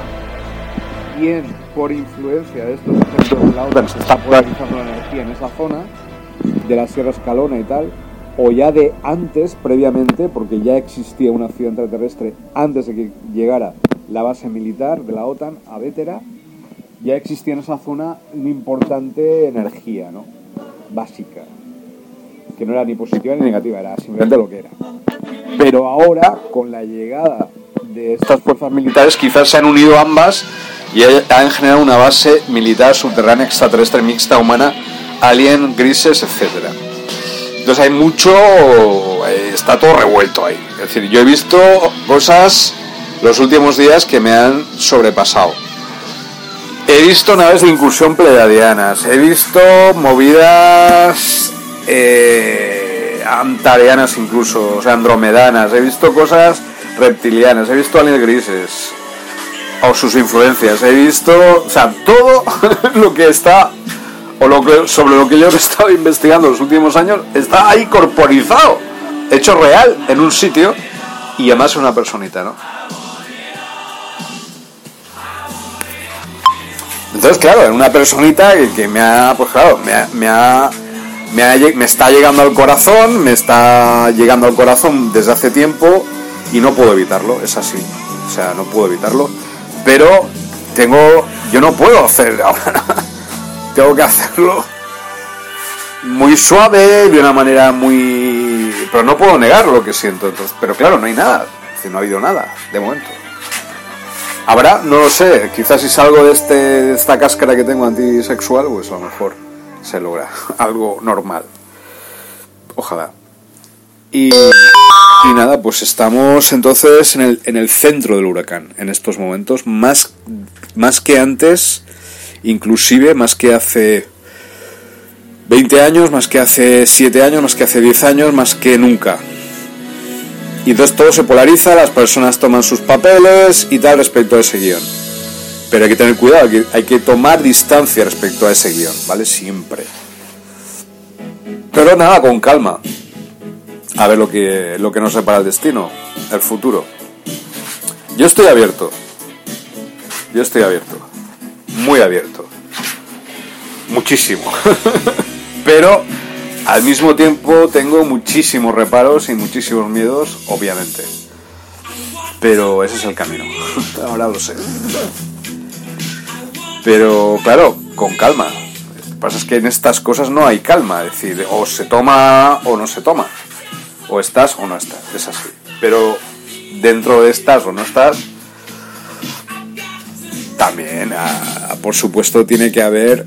bien por influencia de estos ejércitos de la OTAN se está polarizando la energía en esa zona, de la Sierra Escalona y tal, o ya de antes, previamente, porque ya existía una ciudad intraterrestre antes de que llegara la base militar de la OTAN a Vétera, ya existía en esa zona una importante energía, ¿no? Básica, que no era ni positiva ni negativa, era simplemente lo que era. Pero ahora, con la llegada de estas fuerzas militares, quizás se han unido ambas y han generado una base militar subterránea extraterrestre mixta humana, alien, grises, etcétera. Entonces hay mucho, eh, está todo revuelto ahí. Es decir, yo he visto cosas los últimos días que me han sobrepasado. He visto naves de incursión pleiadianas, he visto movidas eh, antarianas incluso, o sea, andromedanas, he visto cosas reptilianas, he visto aliens grises, o sus influencias. He visto, o sea, todo lo que está, o lo que, sobre lo que yo he estado investigando los últimos años, está ahí corporizado, hecho real, en un sitio, y además una personita, ¿no? Entonces, claro, en una personita que, me ha, pues claro, me ha, me ha, me, me está llegando al corazón, me está llegando al corazón desde hace tiempo y no puedo evitarlo, es así. O sea, no puedo evitarlo pero tengo, yo no puedo hacer ahora, tengo que hacerlo muy suave, de una manera muy, pero no puedo negar lo que siento, entonces, pero claro, no hay nada, no ha habido nada de momento. Habrá, no lo sé, quizás si salgo de, este, de esta cáscara que tengo antisexual, pues a lo mejor se logra algo normal. Ojalá. Y, y, nada, pues estamos entonces en el, en el centro del huracán en estos momentos, más, más que antes, inclusive más que hace 20 años, más que hace 7 años, más que hace 10 años, más que nunca. Y entonces todo se polariza, las personas toman sus papeles y tal respecto a ese guion. Pero hay que tener cuidado, hay que, hay que tomar distancia respecto a ese guion, ¿vale? Siempre. Pero nada, con calma a ver lo que, lo que nos separa el destino, el futuro. Yo estoy abierto. Yo estoy abierto. Muy abierto. Muchísimo. Pero al mismo tiempo tengo muchísimos reparos y muchísimos miedos, obviamente. Pero ese es el camino. Ahora lo sé. Pero claro, con calma. pasa es que en estas cosas no hay calma, es decir, o se toma o no se toma, o estás o no estás, es así. Pero dentro de estás o no estás, también, ah, por supuesto, tiene que haber.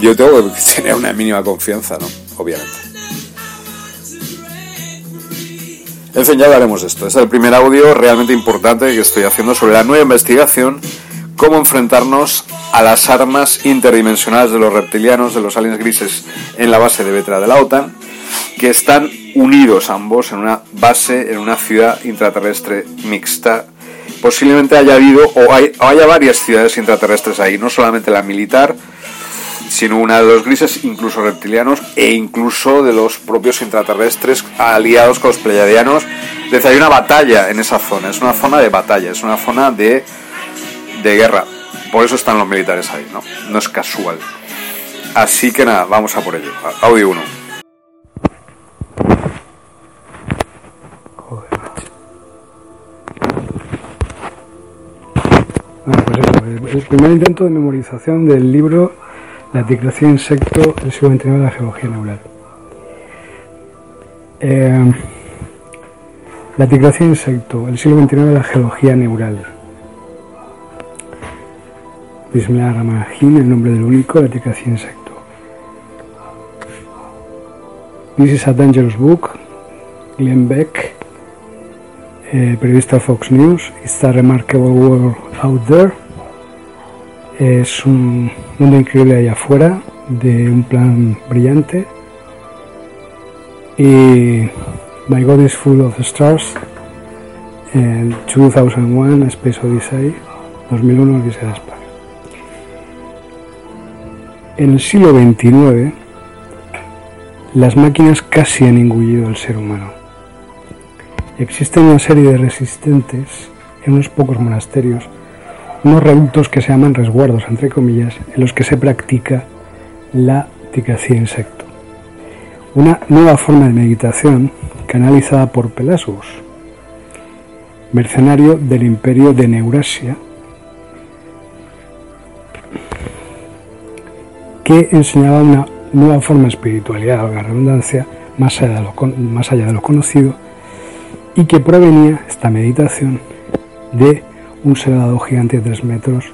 Yo tengo que tener una mínima confianza, ¿no? Obviamente. En fin, ya hablaremos esto. Es el primer audio realmente importante que estoy haciendo sobre la nueva investigación cómo enfrentarnos a las armas interdimensionales de los reptilianos, de los aliens grises en la base de Vetra de la OTAN, que están unidos ambos en una base, en una ciudad intraterrestre mixta. Posiblemente haya habido o, haya varias ciudades intraterrestres ahí, no solamente la militar, sino una de los grises, incluso reptilianos e incluso de los propios intraterrestres aliados con los pleyadianos. Desde hay una batalla en esa zona, es una zona de batalla, es una zona de de guerra. Por eso están los militares ahí, ¿no? No es casual. Así que nada, vamos a por ello. Audio 1. Bueno, pues eso, el primer intento de memorización del libro La ticracia insecto del siglo XXI de la geología neural. Eh, la ticracia insecto, el siglo XXI de la geología neural. Bismillah Rahman el nombre del único, la etiqueta insecto. This is a dangerous book. Glenn Beck, eh, periodista Fox News. It's a remarkable world out there. Es un mundo increíble allá afuera, de un plan brillante. Y My God is Full of Stars. En 2001, Space Odyssey. 2001, Odisea de España. En el siglo XXIX, las máquinas casi han engullido al ser humano. Existen una serie de resistentes en unos pocos monasterios, unos reductos que se llaman resguardos, entre comillas, en los que se practica la ticacía insecto. Una nueva forma de meditación canalizada por Pelasus, mercenario del imperio de Neurasia, que enseñaba una nueva forma de espiritualidad, la redundancia, más allá, de lo, más allá de lo conocido, y que provenía esta meditación de un ser gigante de tres metros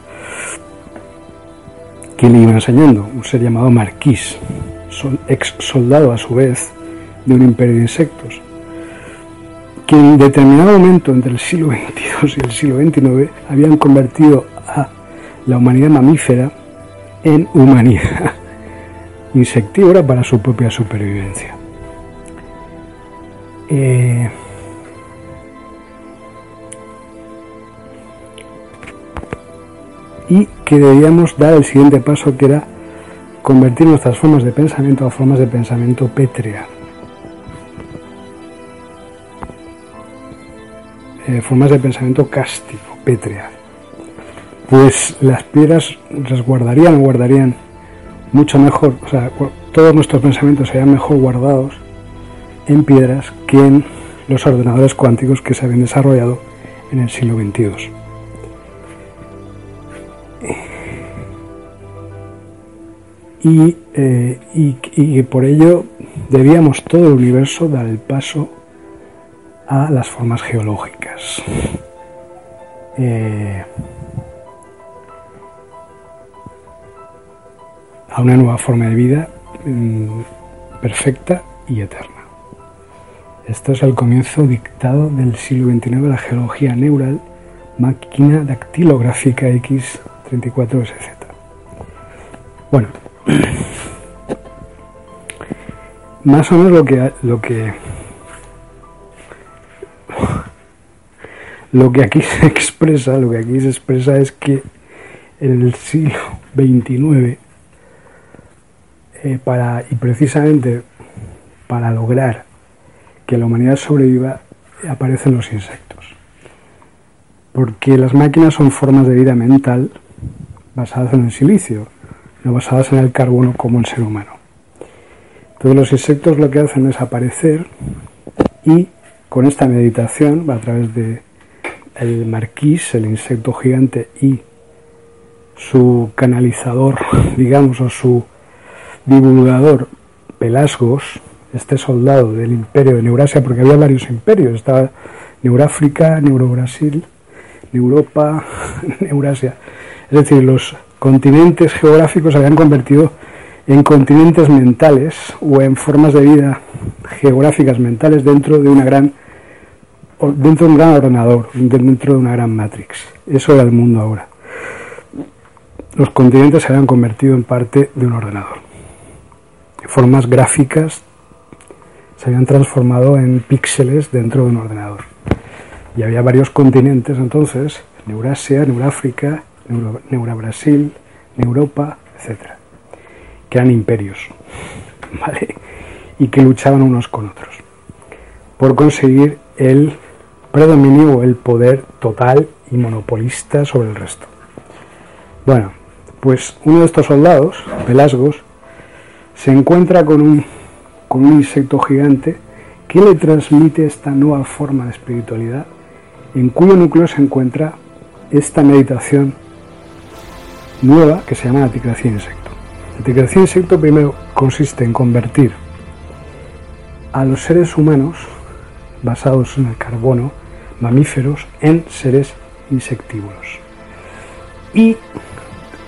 que le iba enseñando, un ser llamado Marquís, ex soldado a su vez de un imperio de insectos, que en determinado momento entre el siglo XXII y el siglo XXIX habían convertido a la humanidad mamífera en humanidad insectívora para su propia supervivencia. Eh, y que debíamos dar el siguiente paso que era convertir nuestras formas de pensamiento a formas de pensamiento pétrea. Eh, formas de pensamiento cástico, pétrea pues las piedras resguardarían o guardarían mucho mejor, o sea, todos nuestros pensamientos serían mejor guardados en piedras que en los ordenadores cuánticos que se habían desarrollado en el siglo XXII. Y, eh, por ello debíamos todo el universo dar el paso a las formas geológicas. Eh, a una nueva forma de vida mm, perfecta y eterna. Esto es el comienzo dictado del siglo XXIX de la geología neural, máquina dactilográfica X34SZ. Bueno, más o menos lo que, lo que lo que aquí se expresa, lo que aquí se expresa es que en el siglo XXIX eh, para, y precisamente para lograr que la humanidad sobreviva aparecen los insectos. Porque las máquinas son formas de vida mental basadas en el silicio, no basadas en el carbono como el ser humano. Todos los insectos lo que hacen es aparecer y con esta meditación, a través de el marquís, el insecto gigante y su canalizador, digamos, o su divulgador, Pelasgos, este soldado del imperio de Neurasia, porque había varios imperios, estaba Neuráfrica, Neurobrasil, Europa, Neurasia. Es decir, los continentes geográficos se habían convertido en continentes mentales o en formas de vida geográficas mentales dentro de una gran dentro de un gran ordenador, dentro de una gran matrix. Eso era el mundo ahora. Los continentes se habían convertido en parte de un ordenador. Formas gráficas se habían transformado en píxeles dentro de un ordenador. Y había varios continentes entonces, Neurasia, Neuráfrica, Neurabrasil, Neuropa, etc. Que eran imperios, ¿vale? Y que luchaban unos con otros por conseguir el predominio o el poder total y monopolista sobre el resto. Bueno, pues uno de estos soldados, Pelasgos, se encuentra con un, con un insecto gigante que le transmite esta nueva forma de espiritualidad, en cuyo núcleo se encuentra esta meditación nueva que se llama la ticracia insecto. La ticracia insecto primero consiste en convertir a los seres humanos basados en el carbono, mamíferos, en seres insectívoros. Y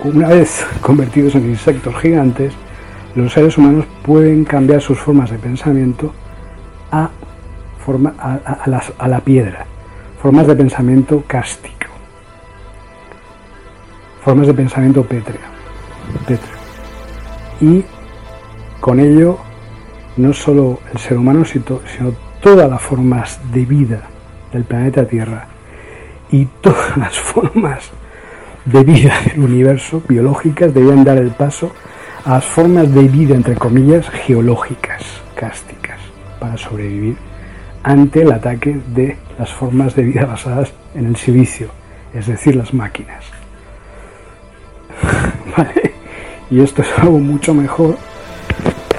una vez convertidos en insectos gigantes, los seres humanos pueden cambiar sus formas de pensamiento a, forma, a, la piedra, formas de pensamiento cástico, formas de pensamiento pétreo. Y con ello, no solo el ser humano, sino todas las formas de vida del planeta Tierra y todas las formas de vida del universo biológicas debían dar el paso a las formas de vida, entre comillas, geológicas, cásticas, para sobrevivir ante el ataque de las formas de vida basadas en el silicio, es decir, las máquinas. Y esto es algo mucho mejor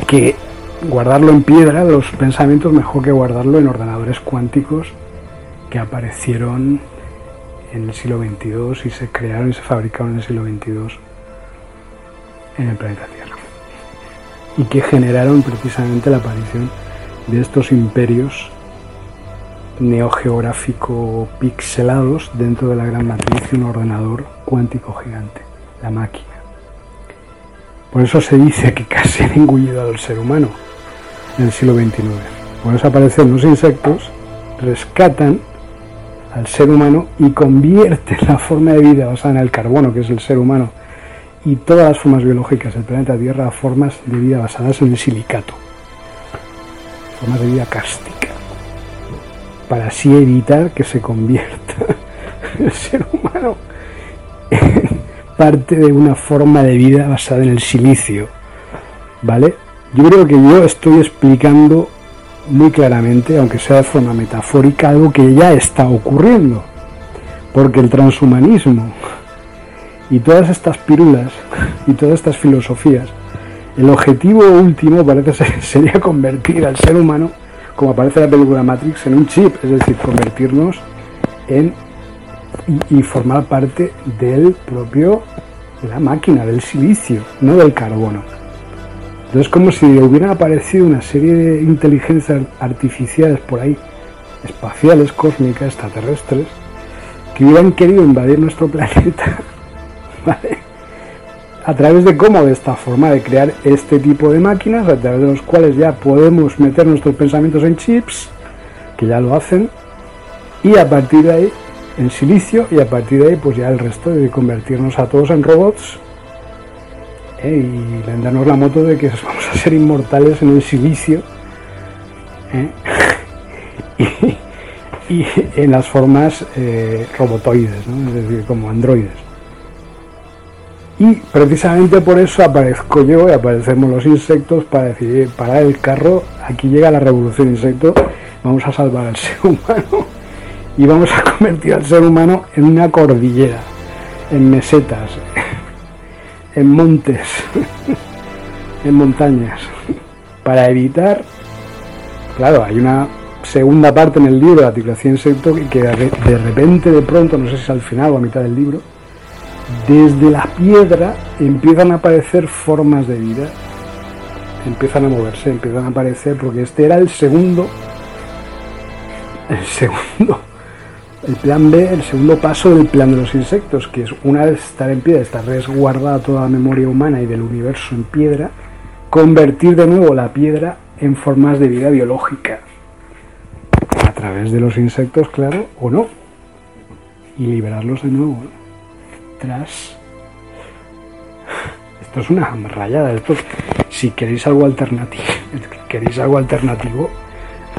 que guardarlo en piedra, los pensamientos, mejor que guardarlo en ordenadores cuánticos que aparecieron en el siglo XXII y se crearon y se fabricaron en el siglo XXII en el planeta Tierra. Y que generaron precisamente la aparición de estos imperios neogeográfico pixelados dentro de la gran matriz de un ordenador cuántico gigante, la máquina. Por eso se dice que casi han engullido al ser humano en el siglo XXIX. Por eso aparecen los insectos, rescatan al ser humano y convierten la forma de vida basada en el carbono, que es el ser humano, y todas las formas biológicas del planeta Tierra a formas de vida basadas en el silicato, formas de vida cástica, para así evitar que se convierta el ser humano en parte de una forma de vida basada en el silicio, ¿vale? Yo creo que yo estoy explicando muy claramente, aunque sea de forma metafórica, algo que ya está ocurriendo. Porque el transhumanismo y todas estas pirulas y todas estas filosofías, el objetivo último parece ser, sería convertir al ser humano, como aparece en la película Matrix, en un chip, es decir, convertirnos en y, y formar parte del propio de la máquina, del silicio, no del carbono. Entonces, como si hubieran aparecido una serie de inteligencias artificiales por ahí, espaciales, cósmicas, extraterrestres, que hubieran querido invadir nuestro planeta, A través de cómo, de esta forma de crear este tipo de máquinas, a través de los cuales ya podemos meter nuestros pensamientos en chips, que ya lo hacen, y a partir de ahí, en silicio, y a partir de ahí, pues ya el resto de convertirnos a todos en robots ¿eh? y vendernos la moto de que vamos a ser inmortales en el silicio ¿eh? y, en las formas eh, robotoides, es decir, como androides. Y precisamente por eso aparezco yo y aparecemos los insectos para decir, para el carro, aquí llega la revolución insecto, vamos a salvar al ser humano. Y vamos a convertir al ser humano en una cordillera, en mesetas, en montes, en montañas, para evitar, claro, hay una segunda parte en el libro, la articulación insecto, que de repente, de pronto, no sé si es al final o a mitad del libro, desde la piedra empiezan a aparecer formas de vida, empiezan a moverse, empiezan a aparecer, porque este era el segundo, el segundo, el plan B, el segundo paso del plan de los insectos, que es una vez estar en piedra, estar resguardada toda la memoria humana y del universo en piedra, convertir de nuevo la piedra en formas de vida biológica, a través de los insectos, claro, o no, y liberarlos de nuevo. Esto es una rayada. Esto, si queréis algo alternativo, queréis algo alternativo,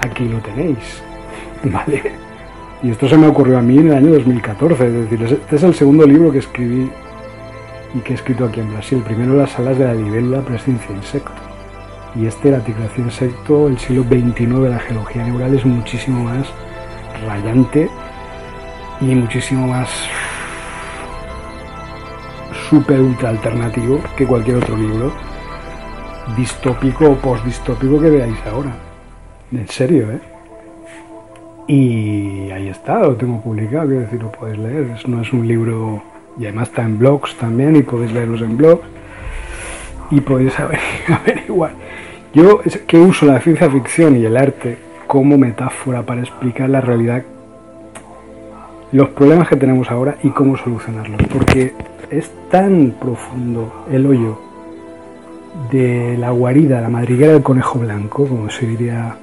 aquí lo tenéis. ¿Vale? Y esto se me ocurrió a mí en el año 2014. Es decir, este es el segundo libro que escribí y que he escrito aquí en Brasil. Primero las salas de la libélula presencia insecto. Y este, la articulación insecto, el siglo XXIX la geología neural es muchísimo más rayante y muchísimo más super ultra alternativo que cualquier otro libro distópico o postdistópico que veáis ahora. En serio, ¿eh? Y ahí está, lo tengo publicado, quiero decir, lo podéis leer. No es un libro, y además está en blogs también, y podéis leerlos en blogs. Y podéis averiguar. Yo es que uso la ciencia ficción y el arte como metáfora para explicar la realidad los problemas que tenemos ahora y cómo solucionarlos. Porque es tan profundo el hoyo de la guarida, la madriguera del conejo blanco, como se diría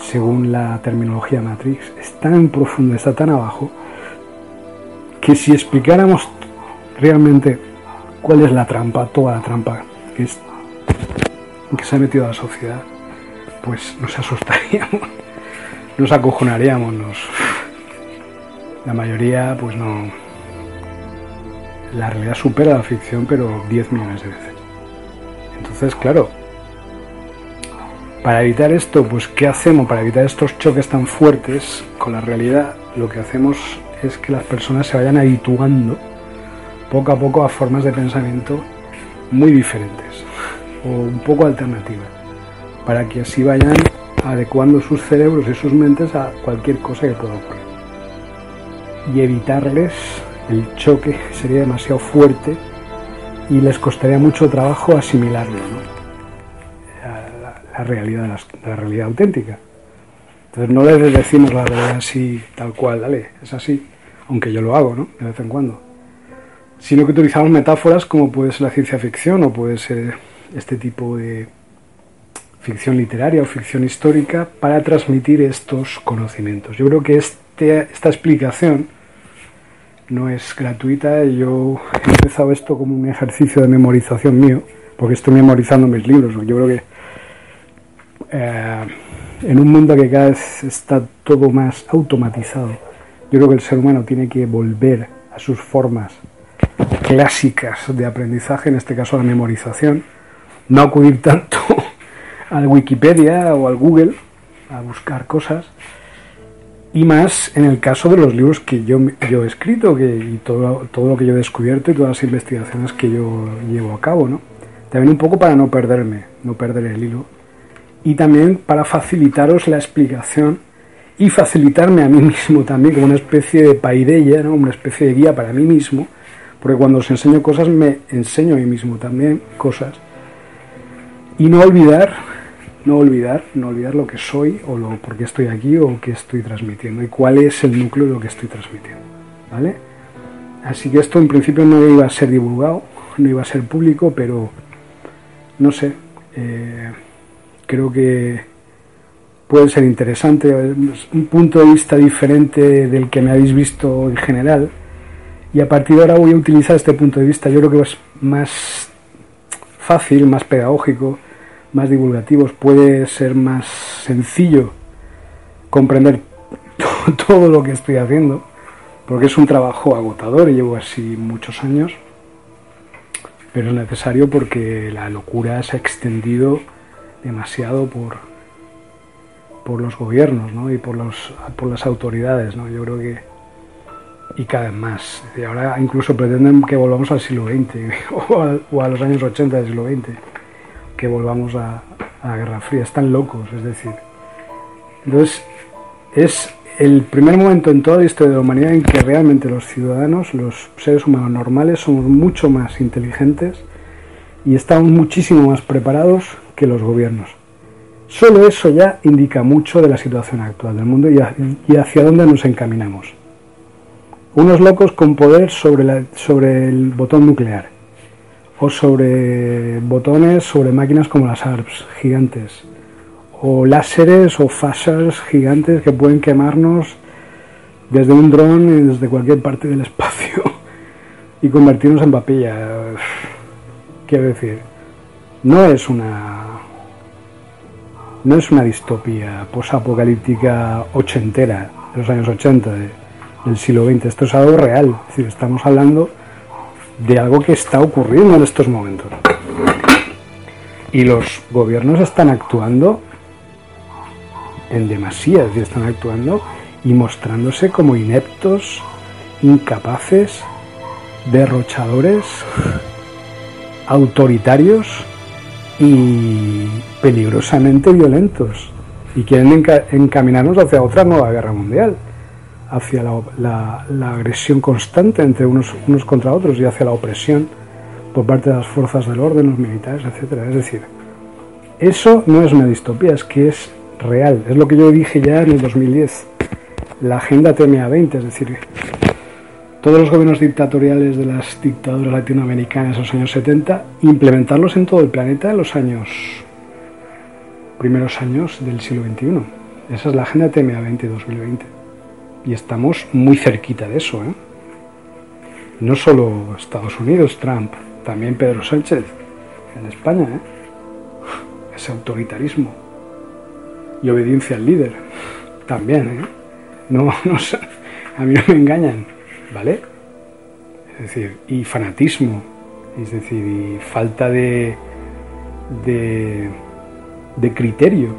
según la terminología Matrix, es tan profundo, está tan abajo, que si explicáramos realmente cuál es la trampa, toda la trampa que, que se ha metido a la sociedad, pues nos asustaríamos, nos acojonaríamos, la mayoría, pues no. La realidad supera la ficción, pero 10 millones de veces. Entonces, claro, para evitar esto, pues ¿qué hacemos? Para evitar estos choques tan fuertes con la realidad, lo que hacemos es que las personas se vayan habituando poco a poco a formas de pensamiento muy diferentes o un poco alternativas, para que así vayan adecuando sus cerebros y sus mentes a cualquier cosa que pueda ocurrir y evitarles el choque sería demasiado fuerte y les costaría mucho trabajo asimilarlo, la, realidad, la, realidad auténtica. Entonces no les decimos la realidad así, tal cual, dale, es así, aunque yo lo hago, ¿no? De vez en cuando. Sino que utilizamos metáforas como puede ser la ciencia ficción o puede ser este tipo de ficción literaria o ficción histórica para transmitir estos conocimientos. Yo creo que este, esta explicación no es gratuita. Yo he empezado esto como un ejercicio de memorización mío, porque estoy memorizando mis libros. Yo creo que eh, en un mundo que cada vez está todo más automatizado, yo creo que el ser humano tiene que volver a sus formas clásicas de aprendizaje, en este caso la memorización, no acudir tanto al Wikipedia o al Google a buscar cosas, y más en el caso de los libros que yo, yo he escrito que, y todo, todo lo que yo he descubierto y todas las investigaciones que yo llevo a cabo, ¿no? También un poco para no perderme, no perder el hilo. Y también para facilitaros la explicación y facilitarme a mí mismo también como una especie de paideia, ¿no? una especie de guía para mí mismo, porque cuando os enseño cosas me enseño a mí mismo también cosas. Y no olvidar no olvidar, no olvidar lo que soy o lo por qué estoy aquí o qué estoy transmitiendo y cuál es el núcleo de lo que estoy transmitiendo. ¿Vale? Así que esto en principio no iba a ser divulgado, no iba a ser público, pero no sé, eh, creo que puede ser interesante, un punto de vista diferente del que me habéis visto en general. Y a partir de ahora voy a utilizar este punto de vista, yo creo que es más fácil, más pedagógico, más divulgativos, puede ser más sencillo comprender todo lo que estoy haciendo, porque es un trabajo agotador y llevo así muchos años, pero es necesario porque la locura se ha extendido demasiado por, por los gobiernos ¿no? y por, los, por las autoridades. ¿no? Yo creo que. Y cada vez más. Y ahora incluso pretenden que volvamos al siglo XX o a, los años 80 del siglo XX que volvamos a, la Guerra Fría. Están locos, es decir. Entonces, es el primer momento en toda la historia de la humanidad en que realmente los ciudadanos, los seres humanos normales, somos mucho más inteligentes y estamos muchísimo más preparados que los gobiernos. Solo eso ya indica mucho de la situación actual del mundo y, hacia dónde nos encaminamos. Unos locos con poder sobre, sobre el botón nuclear o sobre botones sobre máquinas como las ARPS gigantes o láseres o fasas gigantes que pueden quemarnos desde un dron y desde cualquier parte del espacio y convertirnos en papilla. Quiero decir, no es una no es una distopía posapocalíptica ochentera de los años 80 del siglo XX. Esto es algo real. Estamos hablando de algo que está ocurriendo en estos momentos. Y los gobiernos están actuando en demasía, es están actuando y mostrándose como ineptos, incapaces, derrochadores, autoritarios y peligrosamente violentos. Y quieren encaminarnos hacia otra nueva guerra mundial, hacia la, agresión constante entre unos, unos contra otros y hacia la opresión por parte de las fuerzas del orden, los militares, etc. Es decir, eso no es una distopía, es que es real. Es lo que yo dije ya en el 2010. La agenda TMA 20, es decir, todos los gobiernos dictatoriales de las dictaduras latinoamericanas en los años 70, implementarlos en todo el planeta en los años primeros años del siglo XXI. Esa es la agenda TMA 20 2020. Y estamos muy cerquita de eso. ¿eh? No solo Estados Unidos, Trump, también Pedro Sánchez en España. ¿eh? Ese autoritarismo y obediencia al líder. También, ¿eh? No, no, a mí no me engañan, ¿vale? Es decir, y fanatismo, es decir, y falta de, de, de criterio.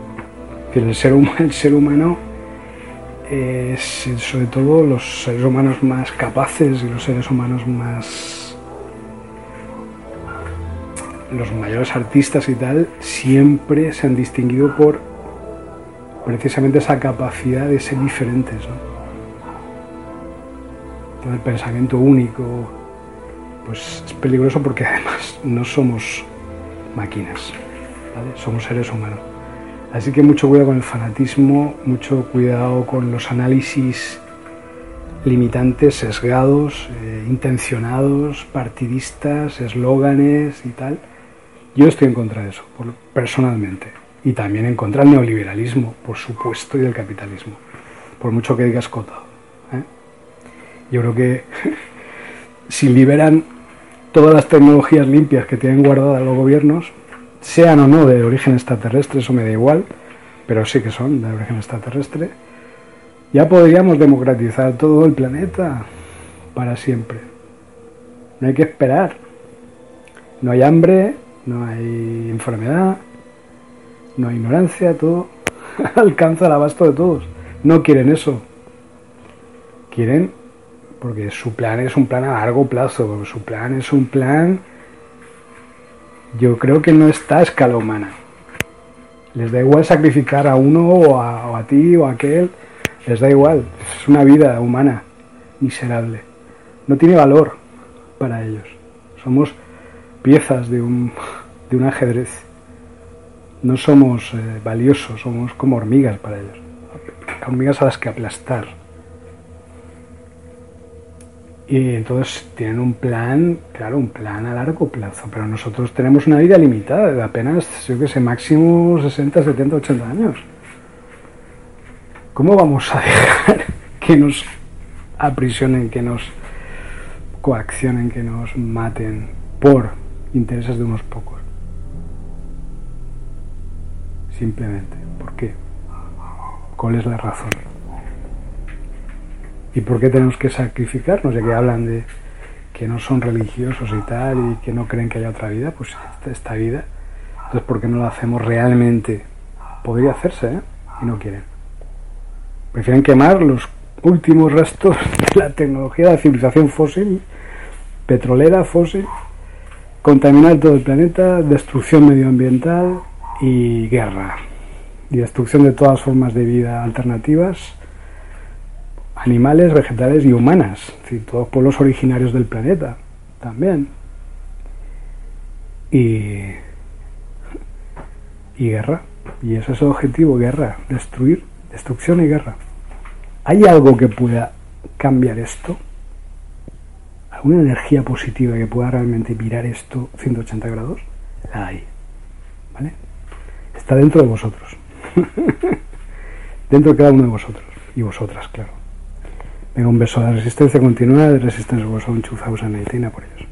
El ser, humano, el ser humano sobre todo los seres humanos más capaces y los seres humanos más los mayores artistas y tal siempre se han distinguido por precisamente esa capacidad de ser diferentes. Todo el pensamiento único, pues es peligroso porque además no somos máquinas, somos seres humanos. Así que mucho cuidado con el fanatismo, mucho cuidado con los análisis limitantes, sesgados, eh, intencionados, partidistas, eslóganes y tal. Yo estoy en contra de eso, personalmente y también en contra del neoliberalismo, por supuesto, y del capitalismo, por mucho que digas cotado. ¿eh? Yo creo que si liberan todas las tecnologías limpias que tienen guardadas los gobiernos, sean o no de origen extraterrestre, eso me da igual, pero sí que son de origen extraterrestre, ya podríamos democratizar todo el planeta para siempre. No hay que esperar. No hay hambre, no hay enfermedad, no hay ignorancia, todo alcanza el abasto de todos. No quieren eso. Quieren, porque su plan es un plan a largo plazo, su plan es un plan, yo creo que no está a escala humana. Les da igual sacrificar a uno o a, ti o a aquel, les da igual, es una vida humana miserable. No tiene valor para ellos. Somos piezas de un, de un ajedrez no somos eh, valiosos, somos como hormigas para ellos, hormigas a las que aplastar. Y entonces tienen un plan, claro, un plan a largo plazo, pero nosotros tenemos una vida limitada de apenas, yo que sé, máximo 60, 70, 80 años. ¿Cómo vamos a dejar que nos aprisionen, que nos coaccionen, que nos maten por intereses de unos pocos? simplemente. ¿Por qué? ¿Cuál es la razón? ¿Y por qué tenemos que sacrificarnos? Ya que hablan de que no son religiosos y tal, y que no creen que haya otra vida, pues esta, vida. Entonces, ¿por qué no la hacemos realmente? Podría hacerse, ¿eh? Y no quieren. Prefieren quemar los últimos restos de la tecnología de la civilización fósil, petrolera, fósil, contaminar todo el planeta, destrucción medioambiental, y guerra y destrucción de todas formas de vida alternativas animales, vegetales y humanas, es decir, todos pueblos originarios del planeta también. Y, y guerra. Y ese es el objetivo, guerra, destruir, destrucción y guerra. ¿Hay algo que pueda cambiar esto? ¿Alguna energía positiva que pueda realmente virar esto 180 grados? La hay. ¿Vale? Está dentro de vosotros. dentro de cada uno de vosotros. Y vosotras, claro. Venga, un beso. La resistencia continua de Resistencia vos un chuzaos a por ellos.